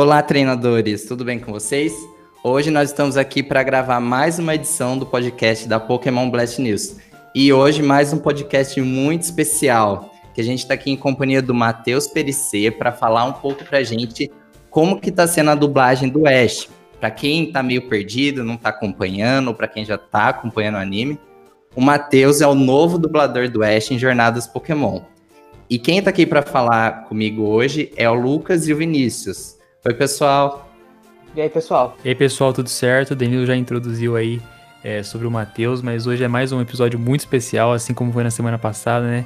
Olá, treinadores, tudo bem com vocês? Hoje nós estamos aqui para gravar mais uma edição do podcast da Pokémon Blast News. E hoje mais um podcast muito especial, que a gente está aqui em companhia do Matheus Perissé para falar um pouco para a gente como que está sendo a dublagem do Ash. Para quem está meio perdido, não está acompanhando, ou para quem já está acompanhando o anime, o Matheus é o novo dublador do Ash em Jornadas Pokémon. E quem está aqui para falar comigo hoje é o Lucas e o Vinícius. Oi, pessoal. E aí, pessoal? E aí, pessoal, tudo certo? O Danilo já introduziu aí é, sobre o Matheus, mas hoje é mais um episódio muito especial, assim como foi na semana passada, né?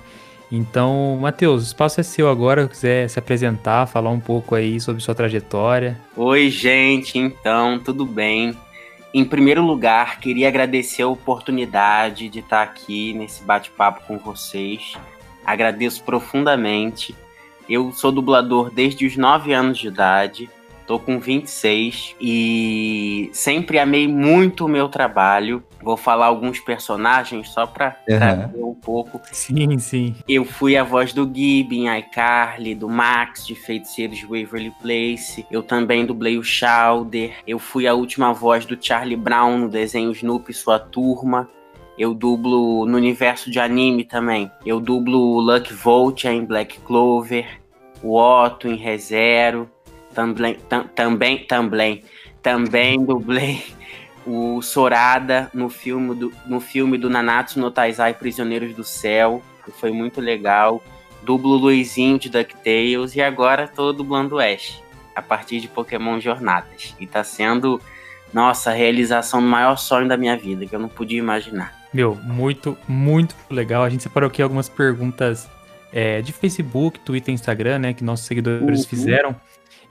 Então, Matheus, o espaço é seu agora, se quiser se apresentar, falar um pouco aí sobre sua trajetória. Oi, gente, então, tudo bem? Em primeiro lugar, queria agradecer a oportunidade de estar aqui nesse bate-papo com vocês. Agradeço profundamente. Eu sou dublador desde os 9 anos de idade, tô com 26 e sempre amei muito o meu trabalho. Vou falar alguns personagens só pra uhum. trazer um pouco. Sim, sim. Eu fui a voz do Gib em iCarly, do Max de Feiticeiros de Waverly Place. Eu também dublei o Shouder. Eu fui a última voz do Charlie Brown no desenho Snoopy e Sua Turma. Eu dublo no universo de anime também. Eu dublo o Luck Volt em Black Clover, o Otto em ReZero, também, tam, também, também, também dublei o Sorada no filme do, no filme do Nanatsu no Taizai Prisioneiros do Céu, que foi muito legal. Dublo Luizinho de DuckTales e agora tô dublando o Ash, a partir de Pokémon Jornadas. E tá sendo, nossa, a realização do maior sonho da minha vida, que eu não podia imaginar. Meu, muito, muito legal. A gente separou aqui algumas perguntas é, de Facebook, Twitter e Instagram, né? Que nossos seguidores uhum. fizeram.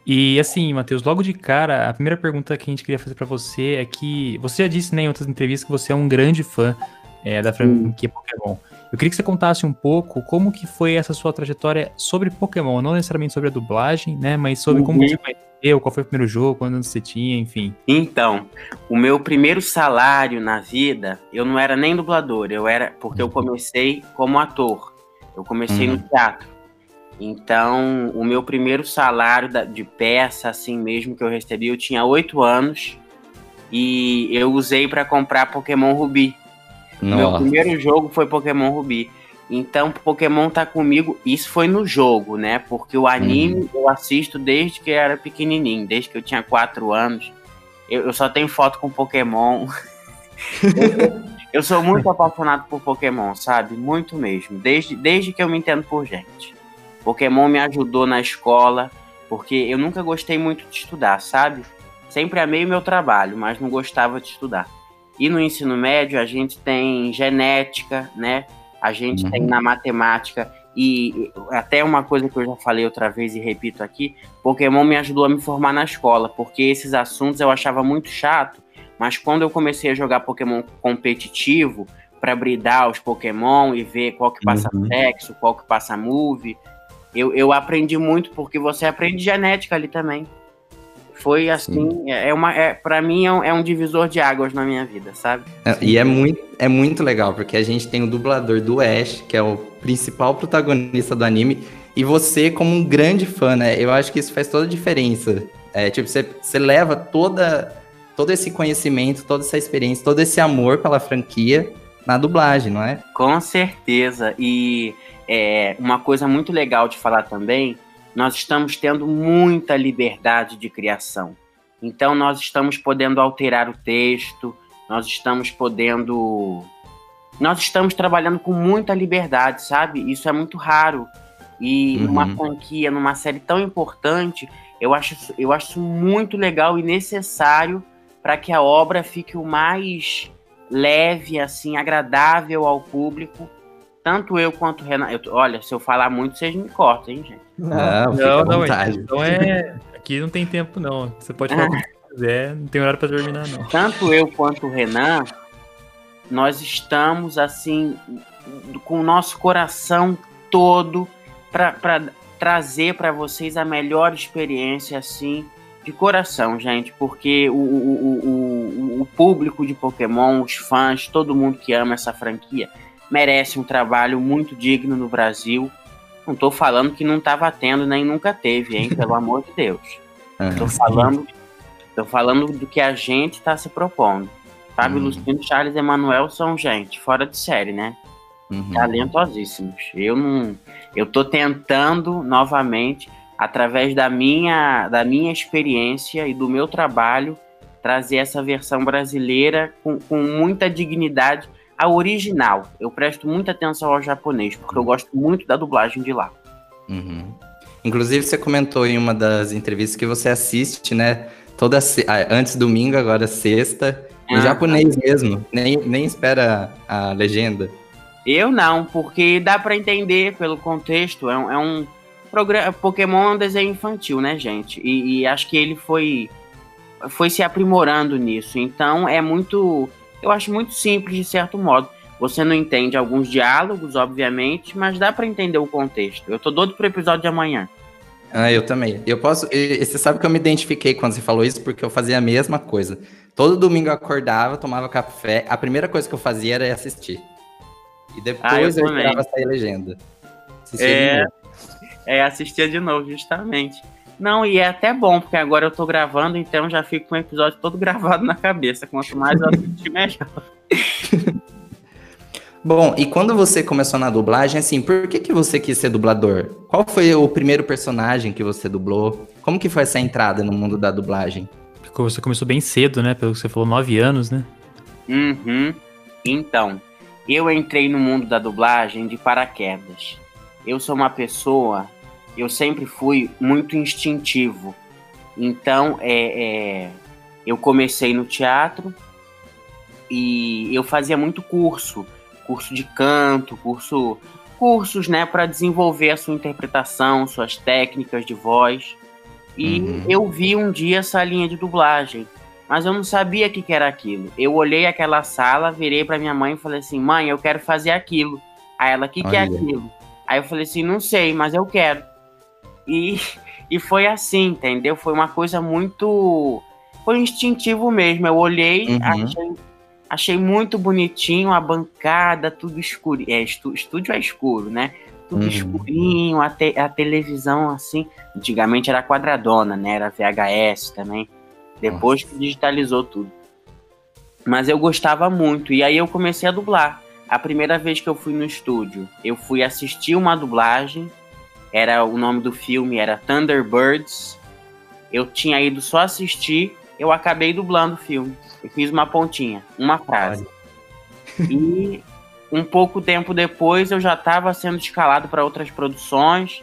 E assim, Matheus, logo de cara, a primeira pergunta que a gente queria fazer para você é que você já disse né, em outras entrevistas que você é um grande fã é, da franquia Pokémon. Eu queria que você contasse um pouco como que foi essa sua trajetória sobre Pokémon, não necessariamente sobre a dublagem, né, mas sobre uhum. como você conheceu, qual foi o primeiro jogo, quando você tinha, enfim. Então, o meu primeiro salário na vida, eu não era nem dublador, eu era porque eu uhum. comecei como ator. Eu comecei uhum. no teatro. Então, o meu primeiro salário de peça, assim mesmo, que eu recebi, eu tinha oito anos e eu usei para comprar Pokémon Ruby. Nossa. Meu primeiro jogo foi Pokémon Ruby. Então, Pokémon tá comigo. Isso foi no jogo, né? Porque o anime uhum. eu assisto desde que eu era pequenininho, desde que eu tinha quatro anos. Eu, eu só tenho foto com Pokémon. eu, eu sou muito apaixonado por Pokémon, sabe? Muito mesmo. Desde, desde que eu me entendo por gente. Pokémon me ajudou na escola, porque eu nunca gostei muito de estudar, sabe? Sempre amei o meu trabalho, mas não gostava de estudar. E no ensino médio a gente tem genética, né? A gente uhum. tem na matemática e até uma coisa que eu já falei outra vez e repito aqui, Pokémon me ajudou a me formar na escola, porque esses assuntos eu achava muito chato, mas quando eu comecei a jogar Pokémon competitivo para bridar os Pokémon e ver qual que passa uhum. sexo, qual que passa move, eu, eu aprendi muito porque você aprende genética ali também. Foi assim, é, é uma, é, para mim é um, é um, divisor de águas na minha vida, sabe? É, e é muito, é muito legal, porque a gente tem o dublador do Ash, que é o principal protagonista do anime, e você como um grande fã, né? Eu acho que isso faz toda a diferença. É, tipo, você, você leva toda, todo esse conhecimento, toda essa experiência, todo esse amor pela franquia na dublagem, não é? Com certeza. E é, uma coisa muito legal de falar também, nós estamos tendo muita liberdade de criação. Então, nós estamos podendo alterar o texto, nós estamos podendo. Nós estamos trabalhando com muita liberdade, sabe? Isso é muito raro. E uhum. numa franquia, numa série tão importante, eu acho, eu acho muito legal e necessário para que a obra fique o mais leve, assim, agradável ao público tanto eu quanto o Renan. Eu, olha, se eu falar muito, vocês me cortam, hein, gente? Não, não, não então é. Aqui não tem tempo, não. Você pode falar o que quiser, não tem horário para terminar, não. Tanto eu quanto o Renan, nós estamos, assim, com o nosso coração todo para trazer para vocês a melhor experiência, assim, de coração, gente, porque o, o, o, o, público de Pokémon, os fãs, todo mundo que ama essa franquia, merece um trabalho muito digno no Brasil. Não estou falando que não estava tendo nem nunca teve, hein? Pelo amor de Deus. Estou falando, tô falando do que a gente está se propondo. Fábio uhum. Luciano e Charles Emanuel são gente fora de série, né? Uhum. Talentosíssimos. Eu não, eu tô tentando novamente, através da minha, da minha experiência e do meu trabalho, trazer essa versão brasileira com, com muita dignidade, a original. Eu presto muita atenção ao japonês, porque eu gosto muito da dublagem de lá. Uhum. Inclusive, você comentou em uma das entrevistas que você assiste, né? Toda ah, antes domingo, agora sexta, em ah, japonês mesmo, nem, nem espera a legenda. Eu não, porque dá para entender pelo contexto. É um, é um. Pokémon é um desenho infantil, né, gente? E, e, acho que ele foi, foi se aprimorando nisso. Então é muito. Eu acho muito simples, de certo modo. Você não entende alguns diálogos, obviamente, mas dá para entender o contexto. Eu tô doido pro episódio de amanhã. Ah, eu também. Eu posso. E, você sabe que eu me identifiquei quando você falou isso, porque eu fazia a mesma coisa. Todo domingo eu acordava, tomava café. A primeira coisa que eu fazia era assistir. E depois ah, eu, eu esperava sair legenda. é, é, assistia de novo, justamente. Não, e é até bom, porque agora eu tô gravando, então já fico com o episódio todo gravado na cabeça. Quanto mais eu assistir, melhor. Bom, e quando você começou na dublagem, assim, por que, que você quis ser dublador? Qual foi o primeiro personagem que você dublou? Como que foi essa entrada no mundo da dublagem? Você começou bem cedo, né? Pelo que você falou, nove anos, né? Uhum. Então, eu entrei no mundo da dublagem de paraquedas. Eu sou uma pessoa, eu sempre fui muito instintivo. Então, é, é, eu comecei no teatro e eu fazia muito curso, curso de canto, curso, cursos, né, para desenvolver a sua interpretação, suas técnicas de voz. E uhum. eu vi um dia essa linha de dublagem mas eu não sabia o que, que era aquilo. Eu olhei aquela sala, virei para minha mãe e falei assim: mãe, eu quero fazer aquilo. Aí ela: o que, que é aquilo? Aí eu falei assim: não sei, mas eu quero. E, e foi assim, entendeu? Foi uma coisa muito. Foi instintivo mesmo. Eu olhei, uhum. achei, achei muito bonitinho a bancada, tudo escuro. É, estúdio é escuro, né? Tudo uhum. escurinho, a, te, a televisão assim. Antigamente era quadradona, né? Era VHS também. Depois Nossa. que digitalizou tudo. Mas eu gostava muito. E aí eu comecei a dublar. A primeira vez que eu fui no estúdio, eu fui assistir uma dublagem. Era o nome do filme era Thunderbirds. Eu tinha ido só assistir, eu acabei dublando o filme. Eu fiz uma pontinha, uma frase. E um pouco tempo depois eu já estava sendo escalado para outras produções.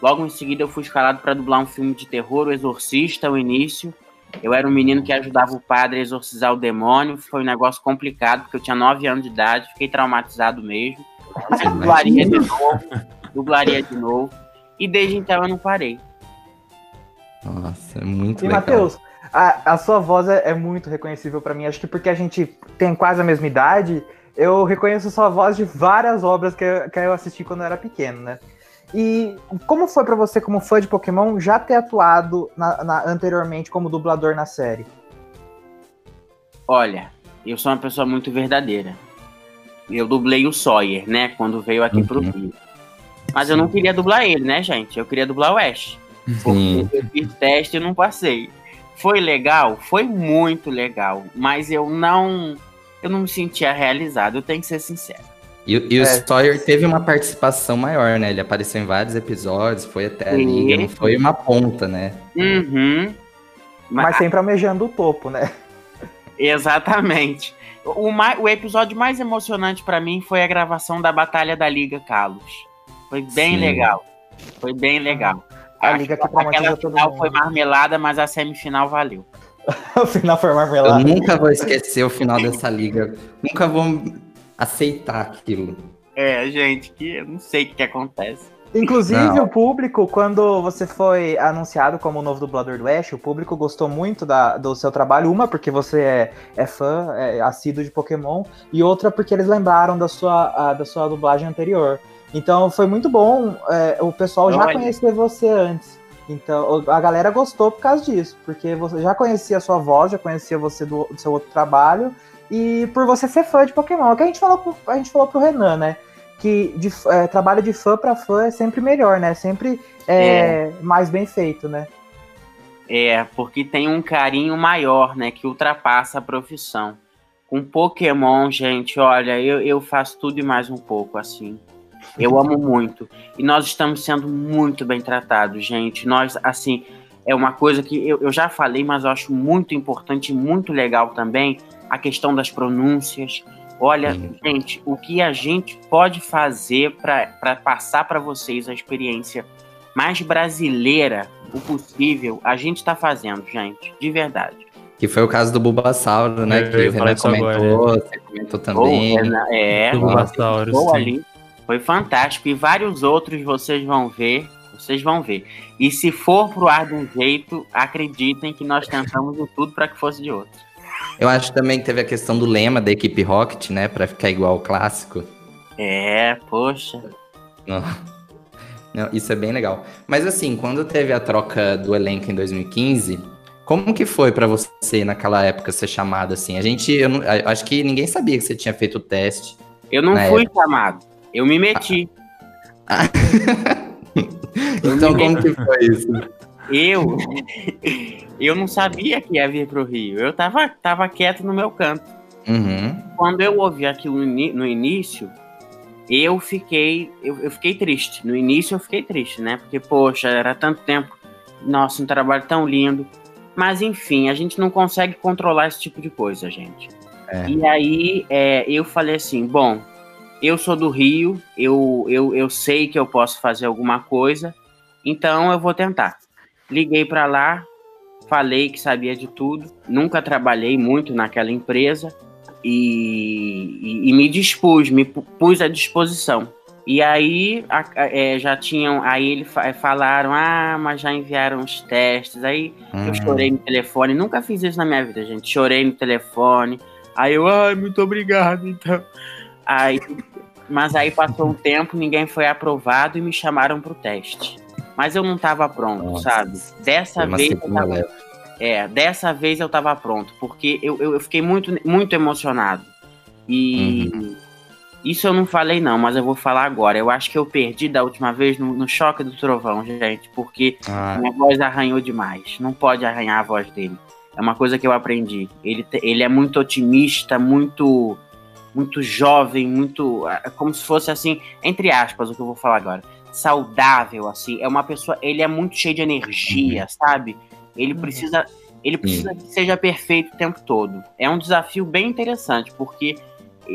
Logo em seguida eu fui escalado para dublar um filme de terror, O Exorcista, o início. Eu era um menino que ajudava o padre a exorcizar o demônio. Foi um negócio complicado, porque eu tinha 9 anos de idade, fiquei traumatizado mesmo. dublaria de novo, dublaria de novo. E desde então eu não parei. Nossa, é muito e, legal. Matheus, a, a sua voz é, é muito reconhecível para mim. Acho que porque a gente tem quase a mesma idade, eu reconheço sua voz de várias obras que eu, que eu assisti quando eu era pequeno, né? E como foi para você, como fã de Pokémon, já ter atuado na, na, anteriormente como dublador na série? Olha, eu sou uma pessoa muito verdadeira. Eu dublei o Sawyer, né, quando veio aqui uhum. pro Rio. Mas eu não queria dublar ele, né, gente? Eu queria dublar o Ash. Porque eu fiz teste e não passei. Foi legal? Foi muito legal. Mas eu não. Eu não me sentia realizado, eu tenho que ser sincero. E, e é. o Sawyer teve uma participação maior, né? Ele apareceu em vários episódios, foi até a liga, não foi uma ponta, né? Uhum. Mas, Mas sempre almejando o topo, né? Exatamente. O, o episódio mais emocionante para mim foi a gravação da Batalha da Liga, Carlos. Foi bem Sim. legal. Foi bem legal. A Acho Liga que aquela final foi marmelada, mas a semifinal valeu. o final foi marmelada. Eu nunca vou esquecer o final dessa liga. Nunca vou aceitar aquilo. É, gente, que eu não sei o que, que acontece. Inclusive, não. o público, quando você foi anunciado como o novo dublador do Ash, o público gostou muito da, do seu trabalho. Uma, porque você é, é fã, é assíduo de Pokémon, e outra, porque eles lembraram da sua, a, da sua dublagem anterior. Então, foi muito bom é, o pessoal já conhecer você antes. Então, a galera gostou por causa disso, porque você já conhecia a sua voz, já conhecia você do, do seu outro trabalho, e por você ser fã de Pokémon. É que a gente falou pro, a gente falou pro Renan, né? Que de, é, trabalho de fã para fã é sempre melhor, né? Sempre é, é. mais bem feito, né? É, porque tem um carinho maior, né, que ultrapassa a profissão. Com Pokémon, gente, olha, eu, eu faço tudo e mais um pouco, assim. Eu amo muito. E nós estamos sendo muito bem tratados, gente. Nós, assim, é uma coisa que eu, eu já falei, mas eu acho muito importante e muito legal também a questão das pronúncias. Olha, gente, o que a gente pode fazer para passar para vocês a experiência mais brasileira o possível, a gente está fazendo, gente, de verdade. Que foi o caso do Bulbasauro, né? Eu que o Renan comentou, agora, você comentou também. Oh, é, Do Bulbasauro, ficou sim. ali. Foi fantástico. E vários outros vocês vão ver. Vocês vão ver. E se for pro ar de um jeito, acreditem que nós tentamos de tudo para que fosse de outro. Eu acho também que teve a questão do lema da equipe Rocket, né? Pra ficar igual ao clássico. É, poxa. Não. Não, isso é bem legal. Mas assim, quando teve a troca do elenco em 2015, como que foi pra você naquela época ser chamado assim? A gente, eu, não- eu acho que ninguém sabia que você tinha feito o teste. Eu não fui chamado. Eu me meti. Então como que foi isso? Eu, eu não sabia que ia vir pro Rio. Eu tava, tava quieto no meu canto. Uhum. Quando eu ouvi aquilo no início, eu fiquei, eu, eu fiquei triste. No início eu fiquei triste, né? Porque, poxa, era tanto tempo. Nossa, um trabalho tão lindo. Mas, enfim, a gente não consegue controlar esse tipo de coisa, gente. É. E aí, é, eu falei assim, bom, eu sou do Rio, eu, eu, eu sei que eu posso fazer alguma coisa, então eu vou tentar. Liguei para lá, falei que sabia de tudo, nunca trabalhei muito naquela empresa e, e- e me dispus, me pu- pus à disposição. E aí a- é, já tinham, aí eles fa- falaram, ah, mas já enviaram os testes. Aí eu Hum. chorei no telefone, nunca fiz isso na minha vida, gente. Chorei no telefone. Aí eu, ai, muito obrigado, então. Aí, mas aí passou um tempo, ninguém foi aprovado e me chamaram pro teste. Mas eu não tava pronto, Nossa. sabe? Dessa vez eu tava é, dessa vez eu tava pronto, porque eu, eu, eu fiquei muito, muito emocionado. E isso eu não falei não, mas eu vou falar agora. Eu acho que eu perdi da última vez no, no choque do trovão, gente, porque Ah, minha voz arranhou demais. Não pode arranhar a voz dele. É uma coisa que eu aprendi. Ele, ele é muito otimista, muito muito jovem, muito ah, como se fosse assim, entre aspas, o que eu vou falar agora, saudável assim. É uma pessoa, ele é muito cheio de energia, sabe? Ele precisa ele precisa que seja perfeito o tempo todo. É um desafio bem interessante, porque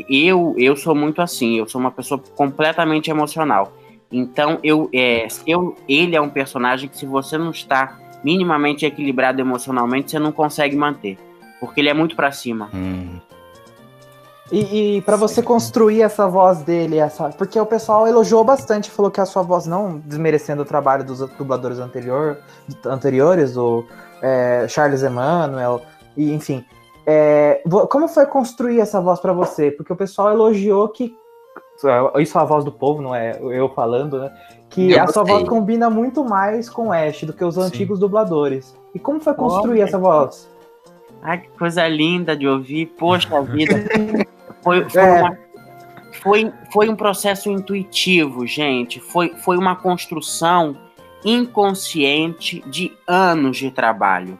eu eu sou muito assim, eu sou uma pessoa completamente emocional. Então eu é, eu ele é um personagem que se você não está minimamente equilibrado emocionalmente, você não consegue manter, porque ele é muito pra cima. hum. E, e para você construir essa voz dele, essa, porque o pessoal elogiou bastante, falou que a sua voz, não desmerecendo o trabalho dos dubladores anterior, anteriores, o é, Charles Emmanuel, e enfim. É, como foi construir essa voz para você? Porque o pessoal elogiou que. Isso é a voz do povo, não é eu falando, né? Que Eu a sua voz combina muito mais com o Ash do que os Sim. antigos dubladores. E como foi construir Olha. essa voz? Ai, que coisa linda de ouvir. Poxa vida. Foi, foi, É. uma- foi, foi um processo intuitivo, gente. Foi, foi uma construção inconsciente de anos de trabalho.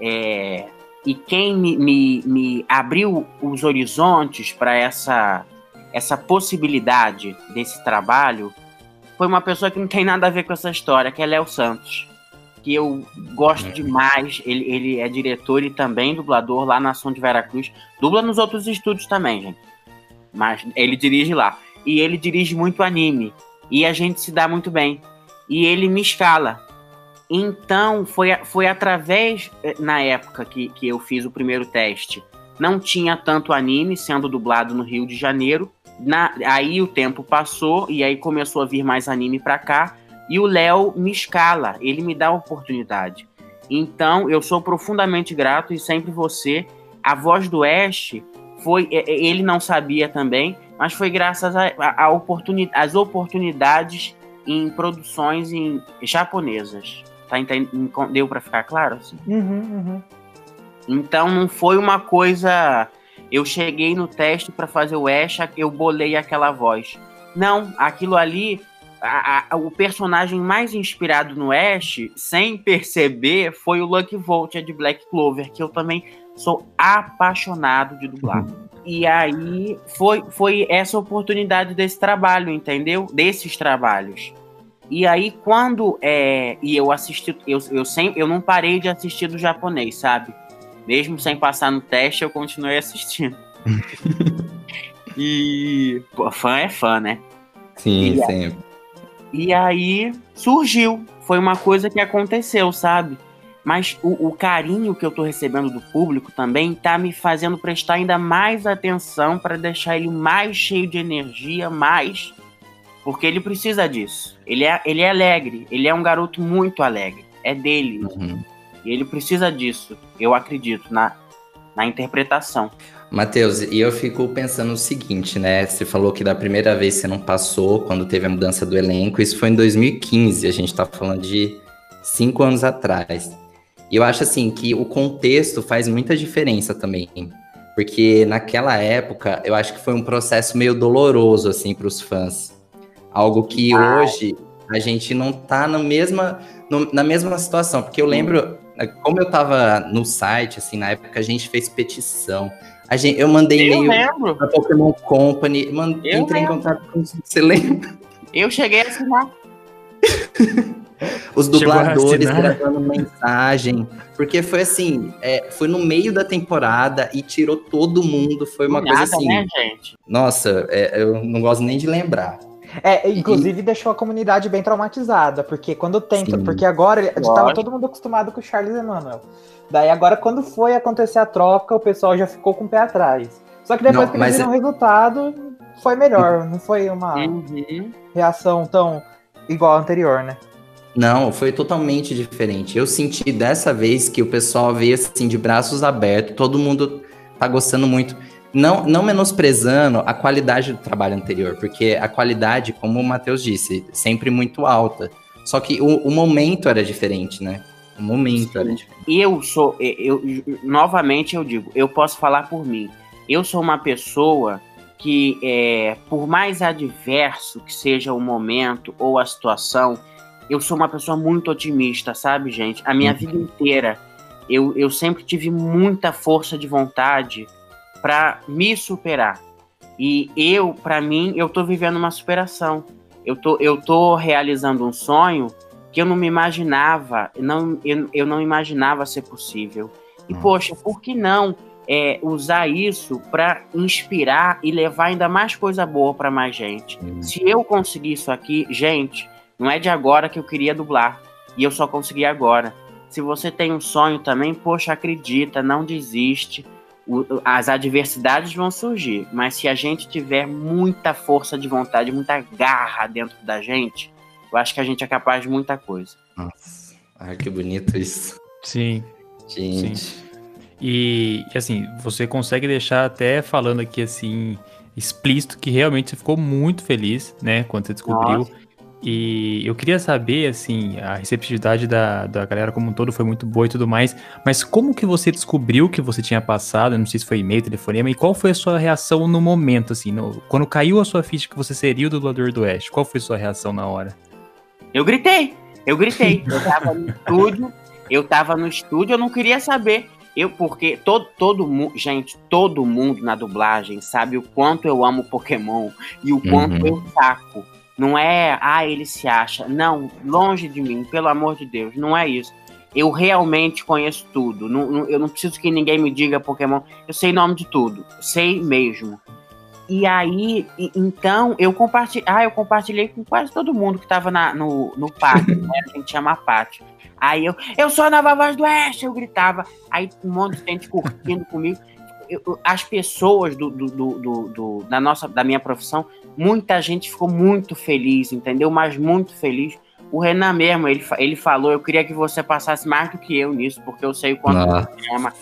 É, e quem me, me, me abriu os horizontes para essa, essa possibilidade desse trabalho foi uma pessoa que não tem nada a ver com essa história, que é Léo Santos. Que eu gosto demais. Ele, ele é diretor e também dublador lá na Ação de Veracruz. Dubla nos outros estúdios também, gente. Mas ele dirige lá. E ele dirige muito anime. E a gente se dá muito bem. E ele me escala. Então, foi, foi através, eh, na época que, que eu fiz o primeiro teste, não tinha tanto anime sendo dublado no Rio de Janeiro. Na- aí o tempo passou e aí começou a vir mais anime pra cá. E o Léo me escala, ele me dá a oportunidade. Então, eu sou profundamente grato e sempre você. A voz do Ash foi. Ele não sabia também, mas foi graças a, a, a oportuni- às oportunidades em produções em japonesas. Tá? Deu pra ficar claro? Assim? Uhum, uhum. Então não foi uma coisa. Eu cheguei no teste para fazer o Ash, eu bolei aquela voz. Não, aquilo ali, a, a, o personagem mais inspirado no Ash, sem perceber, foi o Lucky Voltia de Black Clover, que eu também sou apaixonado de dublar. Uhum. E aí foi, foi essa oportunidade desse trabalho, entendeu? Desses trabalhos. E aí, quando é, e eu assisti, eu, eu, sempre, eu não parei de assistir do japonês, sabe? Mesmo sem passar no teste, eu continuei assistindo. e pô, fã é fã, né? Sim, e sempre. E aí surgiu, foi uma coisa que aconteceu, sabe? Mas o, o, carinho que eu tô recebendo do público também tá me fazendo prestar ainda mais atenção para deixar ele mais cheio de energia, mais porque ele precisa disso. Ele é, ele é alegre, ele é um garoto muito alegre. É dele. Uhum. E ele precisa disso, eu acredito, na, na interpretação. Matheus, e eu fico pensando o seguinte, né? Você falou que da primeira vez você não passou, quando teve a mudança do elenco, isso foi em 2015, a gente tá falando de cinco anos atrás. E eu acho assim que o contexto faz muita diferença também. Porque naquela época, eu acho que foi um processo meio doloroso, assim, para os fãs. Algo que ah. hoje a gente não tá na mesma, no, na mesma situação. Porque eu lembro, como eu tava no site, assim, na época a gente fez petição. A gente, eu mandei e-mail pra Pokémon Company, mandei, entrei lembro. em contato com você lembra? Eu cheguei a assinar. Os dubladores gravando mensagem. Porque foi assim, é, foi no meio da temporada e tirou todo mundo. Foi uma Nada, coisa assim. Né, gente? Nossa, é, eu não gosto nem de lembrar. É, inclusive e... deixou a comunidade bem traumatizada, porque quando tenta, Sim. porque agora estava todo mundo acostumado com o Charles Emmanuel. Daí agora quando foi acontecer a troca, o pessoal já ficou com o pé atrás. Só que depois não, que eles viram é... o resultado, foi melhor, não foi uma uhum. reação tão igual à anterior, né? Não, foi totalmente diferente. Eu senti dessa vez que o pessoal veio assim de braços abertos, todo mundo tá gostando muito. Não, não menosprezando a qualidade do trabalho anterior, porque a qualidade, como o Matheus disse, sempre muito alta. Só que o, o momento era diferente, né? O momento Sim. era diferente. Eu sou, eu, eu, novamente eu digo, eu posso falar por mim. Eu sou uma pessoa que, é, por mais adverso que seja o momento ou a situação, eu sou uma pessoa muito otimista, sabe, gente? A minha uhum. vida inteira, eu, eu sempre tive muita força de vontade para me superar. E eu, para mim, eu tô vivendo uma superação. Eu tô, eu tô realizando um sonho que eu não me imaginava, não, eu, eu não imaginava ser possível. E, uhum. poxa, por que não é, usar isso para inspirar e levar ainda mais coisa boa para mais gente? Uhum. Se eu conseguir isso aqui, gente, não é de agora que eu queria dublar. E eu só consegui agora. Se você tem um sonho também, poxa, acredita, não desiste o, as adversidades vão surgir, mas se a gente tiver muita força de vontade, muita garra dentro da gente, eu acho que a gente é capaz de muita coisa. Nossa, ai que bonito isso. Sim. Gente. Sim. E assim, você consegue deixar até falando aqui assim explícito que realmente você ficou muito feliz, né, quando você descobriu. Nossa. E eu queria saber, assim, a receptividade da, da galera como um todo foi muito boa e tudo mais, mas como que você descobriu que você tinha passado? Eu não sei se foi e-mail, telefonema, e qual foi a sua reação no momento, assim, no, quando caiu a sua ficha que você seria o dublador do Oeste? Qual foi a sua reação na hora? Eu gritei, eu gritei. Eu tava no estúdio, eu tava no estúdio, eu não queria saber. Eu, porque todo, todo mundo, gente, todo mundo na dublagem sabe o quanto eu amo Pokémon e o quanto uhum. eu saco não é, ah, ele se acha. Não, longe de mim, pelo amor de Deus, não é isso. Eu realmente conheço tudo. Não, não, eu não preciso que ninguém me diga Pokémon. Eu sei nome de tudo. Sei mesmo. E aí, então, eu compartilhei. Ah, eu compartilhei com quase todo mundo que tava na, no, no pátio, né? A gente chama pátio. Aí eu, eu sou a nova voz do Oeste, eu gritava. Aí um monte de gente curtindo comigo. Eu, as pessoas do, do, do, do, da nossa da minha profissão muita gente ficou muito feliz, entendeu? Mas muito feliz. O Renan mesmo, ele, ele falou, eu queria que você passasse mais do que eu nisso, porque eu sei o quanto Nossa. você ama.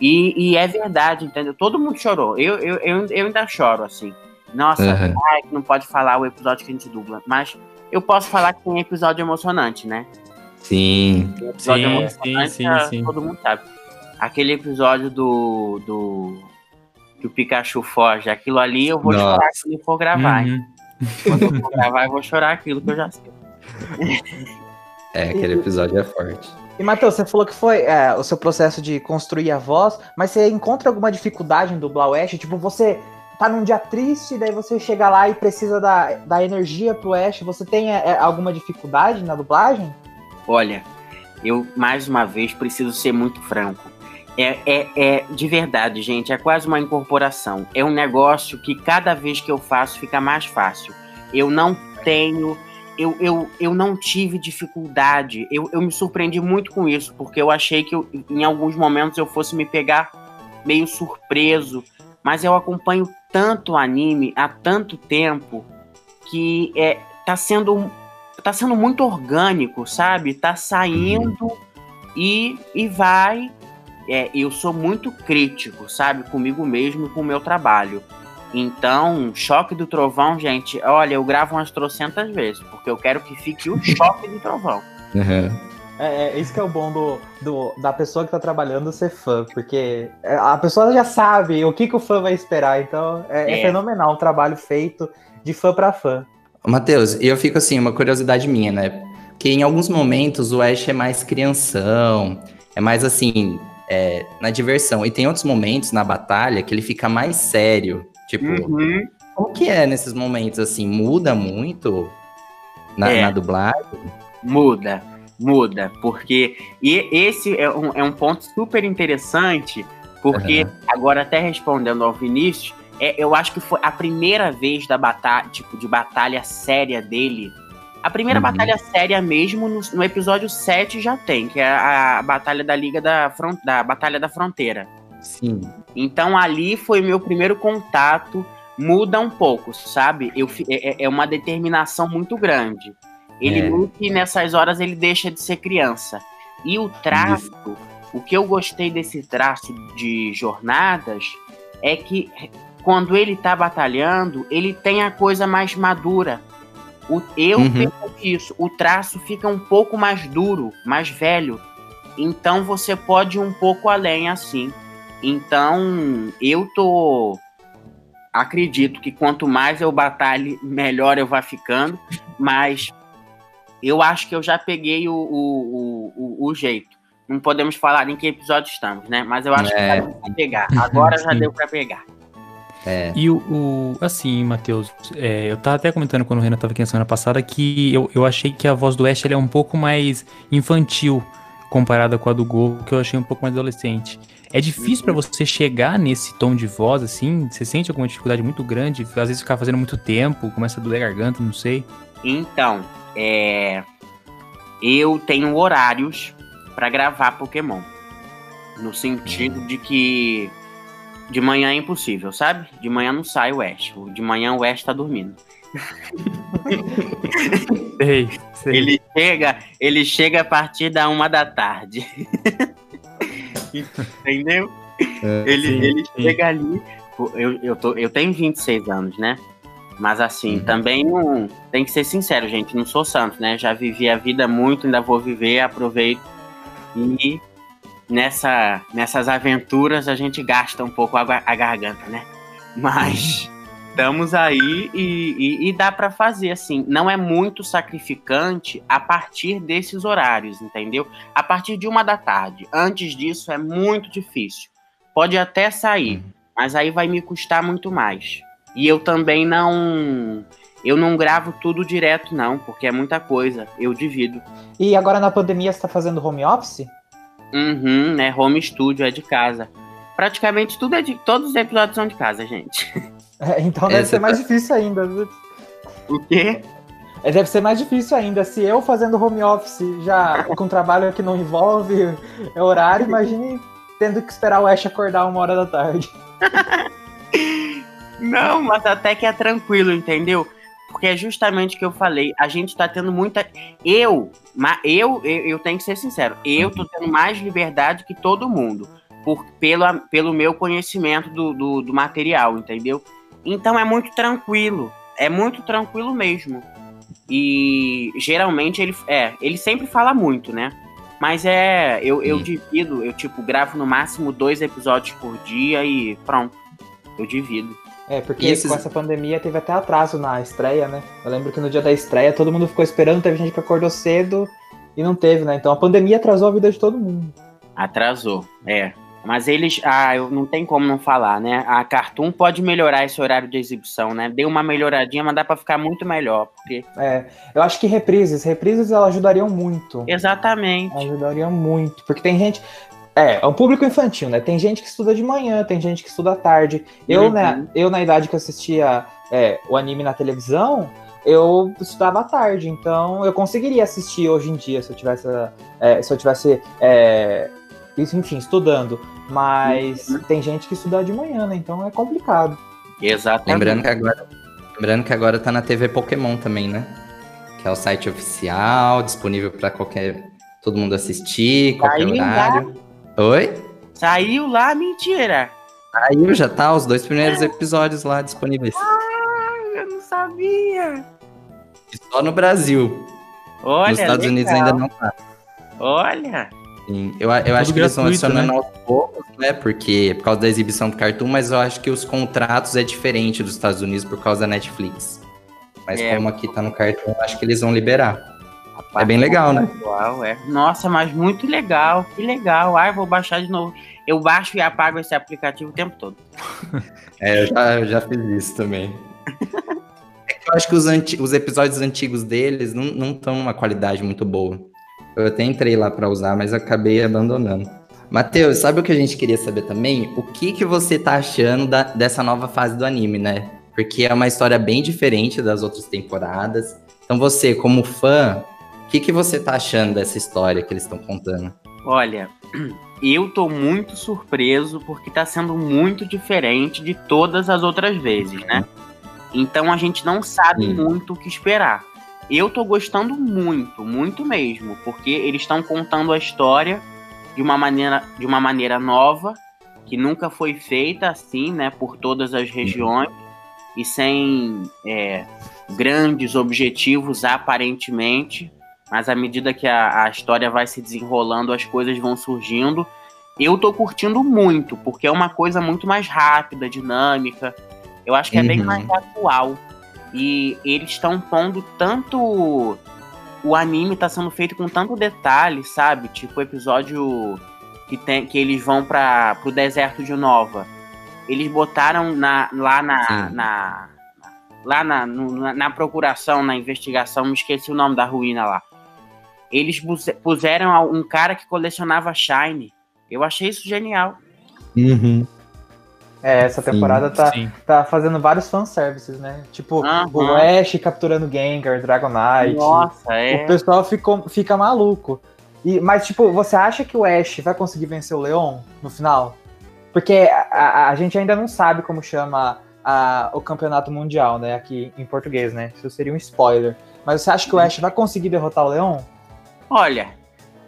E, e, é verdade, entendeu? Todo mundo chorou. Eu, eu, eu, eu ainda choro, assim. Nossa, uhum. ai, não pode falar o episódio que a gente dubla. Mas eu posso falar que tem episódio emocionante, né? Sim. episódio sim, emocionante, sim, sim, sim. todo mundo sabe. Aquele episódio do, do que o Pikachu foge. Aquilo ali eu vou Nossa. se ele for gravar. Uhum. Quando eu for gravar, eu vou chorar aquilo que eu já sei. É, aquele episódio é forte. E, Matheus, você falou que foi é, o seu processo de construir a voz, mas você encontra alguma dificuldade em dublar o Ash? Tipo, você tá num dia triste, daí você chega lá e precisa da, da energia pro Ash. Você tem é, alguma dificuldade na dublagem? Olha, eu mais uma vez preciso ser muito franco. É, é, é de verdade, gente, é quase uma incorporação. É um negócio que cada vez que eu faço fica mais fácil. Eu não tenho eu, eu, eu não tive dificuldade. Eu, eu me surpreendi muito com isso, porque eu achei que eu, em alguns momentos eu fosse me pegar meio surpreso. Mas eu acompanho tanto anime há tanto tempo que é, tá sendo tá sendo muito orgânico, sabe? Tá saindo e, e vai. É, eu sou muito crítico, sabe? Comigo mesmo e com o meu trabalho. Então, choque do trovão, gente, olha, eu gravo umas trocentas vezes, porque eu quero que fique o choque do trovão. Uhum. É, é, isso que é o bom do, do, da pessoa que tá trabalhando ser fã, porque é, a pessoa já sabe o que, que o fã vai esperar, então é, é. é fenomenal o trabalho feito de fã para fã. Matheus, e eu fico assim, uma curiosidade minha, né? Que em alguns momentos o Ash é mais crianção, é mais assim, é, na diversão. E tem outros momentos na batalha que ele fica mais sério. Tipo, uhum. como que é nesses momentos assim? Muda muito na, é. na dublagem? Muda, muda. Porque e esse é um, é um ponto super interessante, porque uhum. agora até respondendo ao Vinícius, é, eu acho que foi a primeira vez da batalha, tipo, de batalha séria dele. A primeira uhum. batalha séria mesmo no, no, episódio 7 já tem, que é a, a batalha da Liga da, Front, da Batalha da Fronteira. Sim. Então ali foi meu primeiro contato. Muda um pouco, sabe? Eu, é, é, é uma determinação muito grande. Ele é. nessas horas ele deixa de ser criança. E o traço, Isso. o que eu gostei desse traço de jornadas é que quando ele tá batalhando, ele tem a coisa mais madura. O, eu uhum. percebi isso. O traço fica um pouco mais duro, mais velho. Então você pode ir um pouco além assim. Então, eu tô. Acredito que quanto mais eu batalhe, melhor eu vá ficando. Mas eu acho que eu já peguei o, o, o, o jeito. Não podemos falar em que episódio estamos, né? Mas eu acho é. que deu pra pegar. Agora já deu para pegar. É. E o, o assim, Matheus, é, eu tava até comentando quando o Renan tava aqui na semana passada que eu, eu achei que a voz do Ash é um pouco mais infantil comparada com a do Gol, que eu achei um pouco mais adolescente. É difícil para você chegar nesse tom de voz, assim? Você sente alguma dificuldade muito grande? Às vezes ficar fazendo muito tempo, começa a doer a garganta, não sei. Então, é... eu tenho horários para gravar Pokémon. No sentido de que de manhã é impossível, sabe? De manhã não sai o Ash. De manhã o Ash tá dormindo. sei, sei. Ele chega, ele chega a partir da uma da tarde. Entendeu? É, ele sim, ele sim. chega ali. Eu, eu, tô, eu tenho 26 anos, né? Mas assim, uhum. também não. Tem que ser sincero, gente. Não sou santo, né? Já vivi a vida muito, ainda vou viver, aproveito. E nessa, nessas aventuras a gente gasta um pouco a, a garganta, né? Mas estamos aí e, e, e dá para fazer assim. Não é muito sacrificante a partir desses horários, entendeu? A partir de uma da tarde. Antes disso é muito difícil. Pode até sair, uhum. mas aí vai me custar muito mais. E eu também não. Eu não gravo tudo direto, não, porque é muita coisa. Eu divido. E agora na pandemia você tá fazendo home office? Uhum, né? Home studio é de casa. Praticamente tudo é de. Todos os episódios são de casa, gente. É, então deve Essa ser mais tá... difícil ainda. O quê? É, deve ser mais difícil ainda. Se eu fazendo home office já com trabalho que não envolve horário, imagine tendo que esperar o Ash acordar uma hora da tarde. não, mas até que é tranquilo, entendeu? Porque é justamente o que eu falei. A gente tá tendo muita. Eu, eu, eu, eu tenho que ser sincero. Eu tô tendo mais liberdade que todo mundo. Por, pelo, pelo meu conhecimento do, do, do material, entendeu? Então é muito tranquilo. É muito tranquilo mesmo. E geralmente ele é, ele sempre fala muito, né? Mas é, eu, eu divido, eu tipo gravo no máximo dois episódios por dia e pronto. Eu divido. É, porque esses- com essa pandemia teve até atraso na estreia, né? Eu lembro que no dia da estreia todo mundo ficou esperando, teve gente que acordou cedo e não teve, né? Então a pandemia atrasou a vida de todo mundo. Atrasou, é. Mas eles. Ah, eu não tem como não falar, né? A Cartoon pode melhorar esse horário de exibição, né? Deu uma melhoradinha, mas dá pra ficar muito melhor. Porque... É, eu acho que reprises, reprises elas ajudariam muito. Exatamente. Ajudaria muito. Porque tem gente. É, é um público infantil, né? Tem gente que estuda de manhã, tem gente que estuda à tarde. Eu, Uhum. né, eu na idade que eu assistia é, o anime na televisão, eu estudava à tarde. Então eu conseguiria assistir hoje em dia se eu tivesse. é, se eu tivesse. é, isso, enfim, estudando. Mas Uhum. tem gente que estuda de manhã, né? Então é complicado. Exatamente. Lembrando que agora, lembrando que agora tá na TV Pokémon também, né? Que é o site oficial, disponível pra qualquer todo mundo assistir, qualquer Aí, horário. Oi? Saiu lá, mentira. Aí já tá os dois primeiros episódios lá disponíveis. Ai, eu não sabia. E só no Brasil. Olha, Nos Estados legal. Unidos ainda não tá. Olha. Sim, Eu, eu acho que eles estão adicionando né? aos poucos, né? Porque por causa da exibição do Cartoon, mas eu acho que os contratos é diferente dos Estados Unidos por causa da Netflix. Mas É. como aqui tá no Cartoon, eu acho que eles vão liberar. É bem legal, né? Uau, é. Nossa, mas muito legal. Que legal. Ai, vou baixar de novo. Eu baixo e apago esse aplicativo o tempo todo. É, eu já, eu já fiz isso também. É que eu acho que os, os episódios antigos deles não estão numa qualidade muito boa. Eu até entrei lá pra usar, mas acabei abandonando. Matheus, sabe o que a gente queria saber também? O que, que você tá achando da- dessa nova fase do anime, né? Porque é uma história bem diferente das outras temporadas. Então você, como fã, o que, que você tá achando dessa história que eles estão contando? Olha, eu tô muito surpreso porque tá sendo muito diferente de todas as outras vezes, né? Então a gente não sabe Sim. muito o que esperar. Eu tô gostando muito, muito mesmo, porque eles estão contando a história de uma maneira, de uma maneira nova, que nunca foi feita assim, né, por todas as regiões e sem é, grandes objetivos aparentemente mas à medida que a, a história vai se desenrolando, as coisas vão surgindo. Eu tô curtindo muito, porque é uma coisa muito mais rápida, dinâmica. Eu acho que é bem Uhum. mais atual. E eles estão pondo tanto. O anime tá sendo feito com tanto detalhe, sabe? Tipo o episódio que, tem, que eles vão para pro deserto de Nova. Eles botaram na, lá na. Na lá na, no- na, na procuração, na investigação, me esqueci o nome da ruína lá. Eles puseram um cara que colecionava Shine. Eu achei isso genial. É, essa Sim, temporada tá, Sim. tá fazendo vários fanservices, né? Tipo, Aham. o Ash capturando Gengar, Dragonite. Nossa, O é. pessoal ficou, fica maluco. E, mas, tipo, você acha que o Ash vai conseguir vencer o Leon no final? Porque a, a- a gente ainda não sabe como chama a- o campeonato mundial, né? Aqui em português, né? Isso seria um spoiler. Mas você acha que o Ash vai conseguir derrotar o Leon? Olha,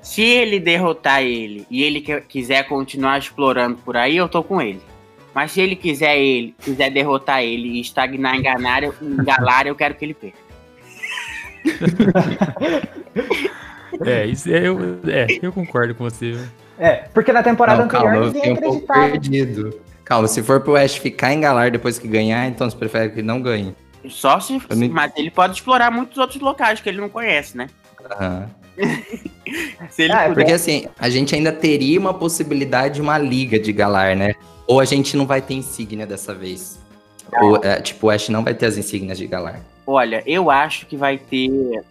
se ele derrotar ele e ele quiser continuar explorando por aí, eu tô com ele. Mas se ele quiser ele, quiser derrotar ele e estagnar em Galar, em Galar eu quero que ele perca. É, isso, é, eu, é, eu concordo com você. viu? É, porque na temporada Não, calma, anterior eu ninguém fiquei um acreditava. perdido. Calma, se for pro Ash ficar em Galar depois que ganhar, então você prefere que não ganhe. Só se. Não- Mas ele pode explorar muitos outros locais que ele não conhece, né? Aham. Ele Ah, é puder. Porque assim, a gente ainda teria uma possibilidade de uma liga de Galar, né? Ou a gente não vai ter insígnia dessa vez. Ou, é, tipo, o Ash não vai ter as insígnias de Galar. Olha, eu acho que vai ter.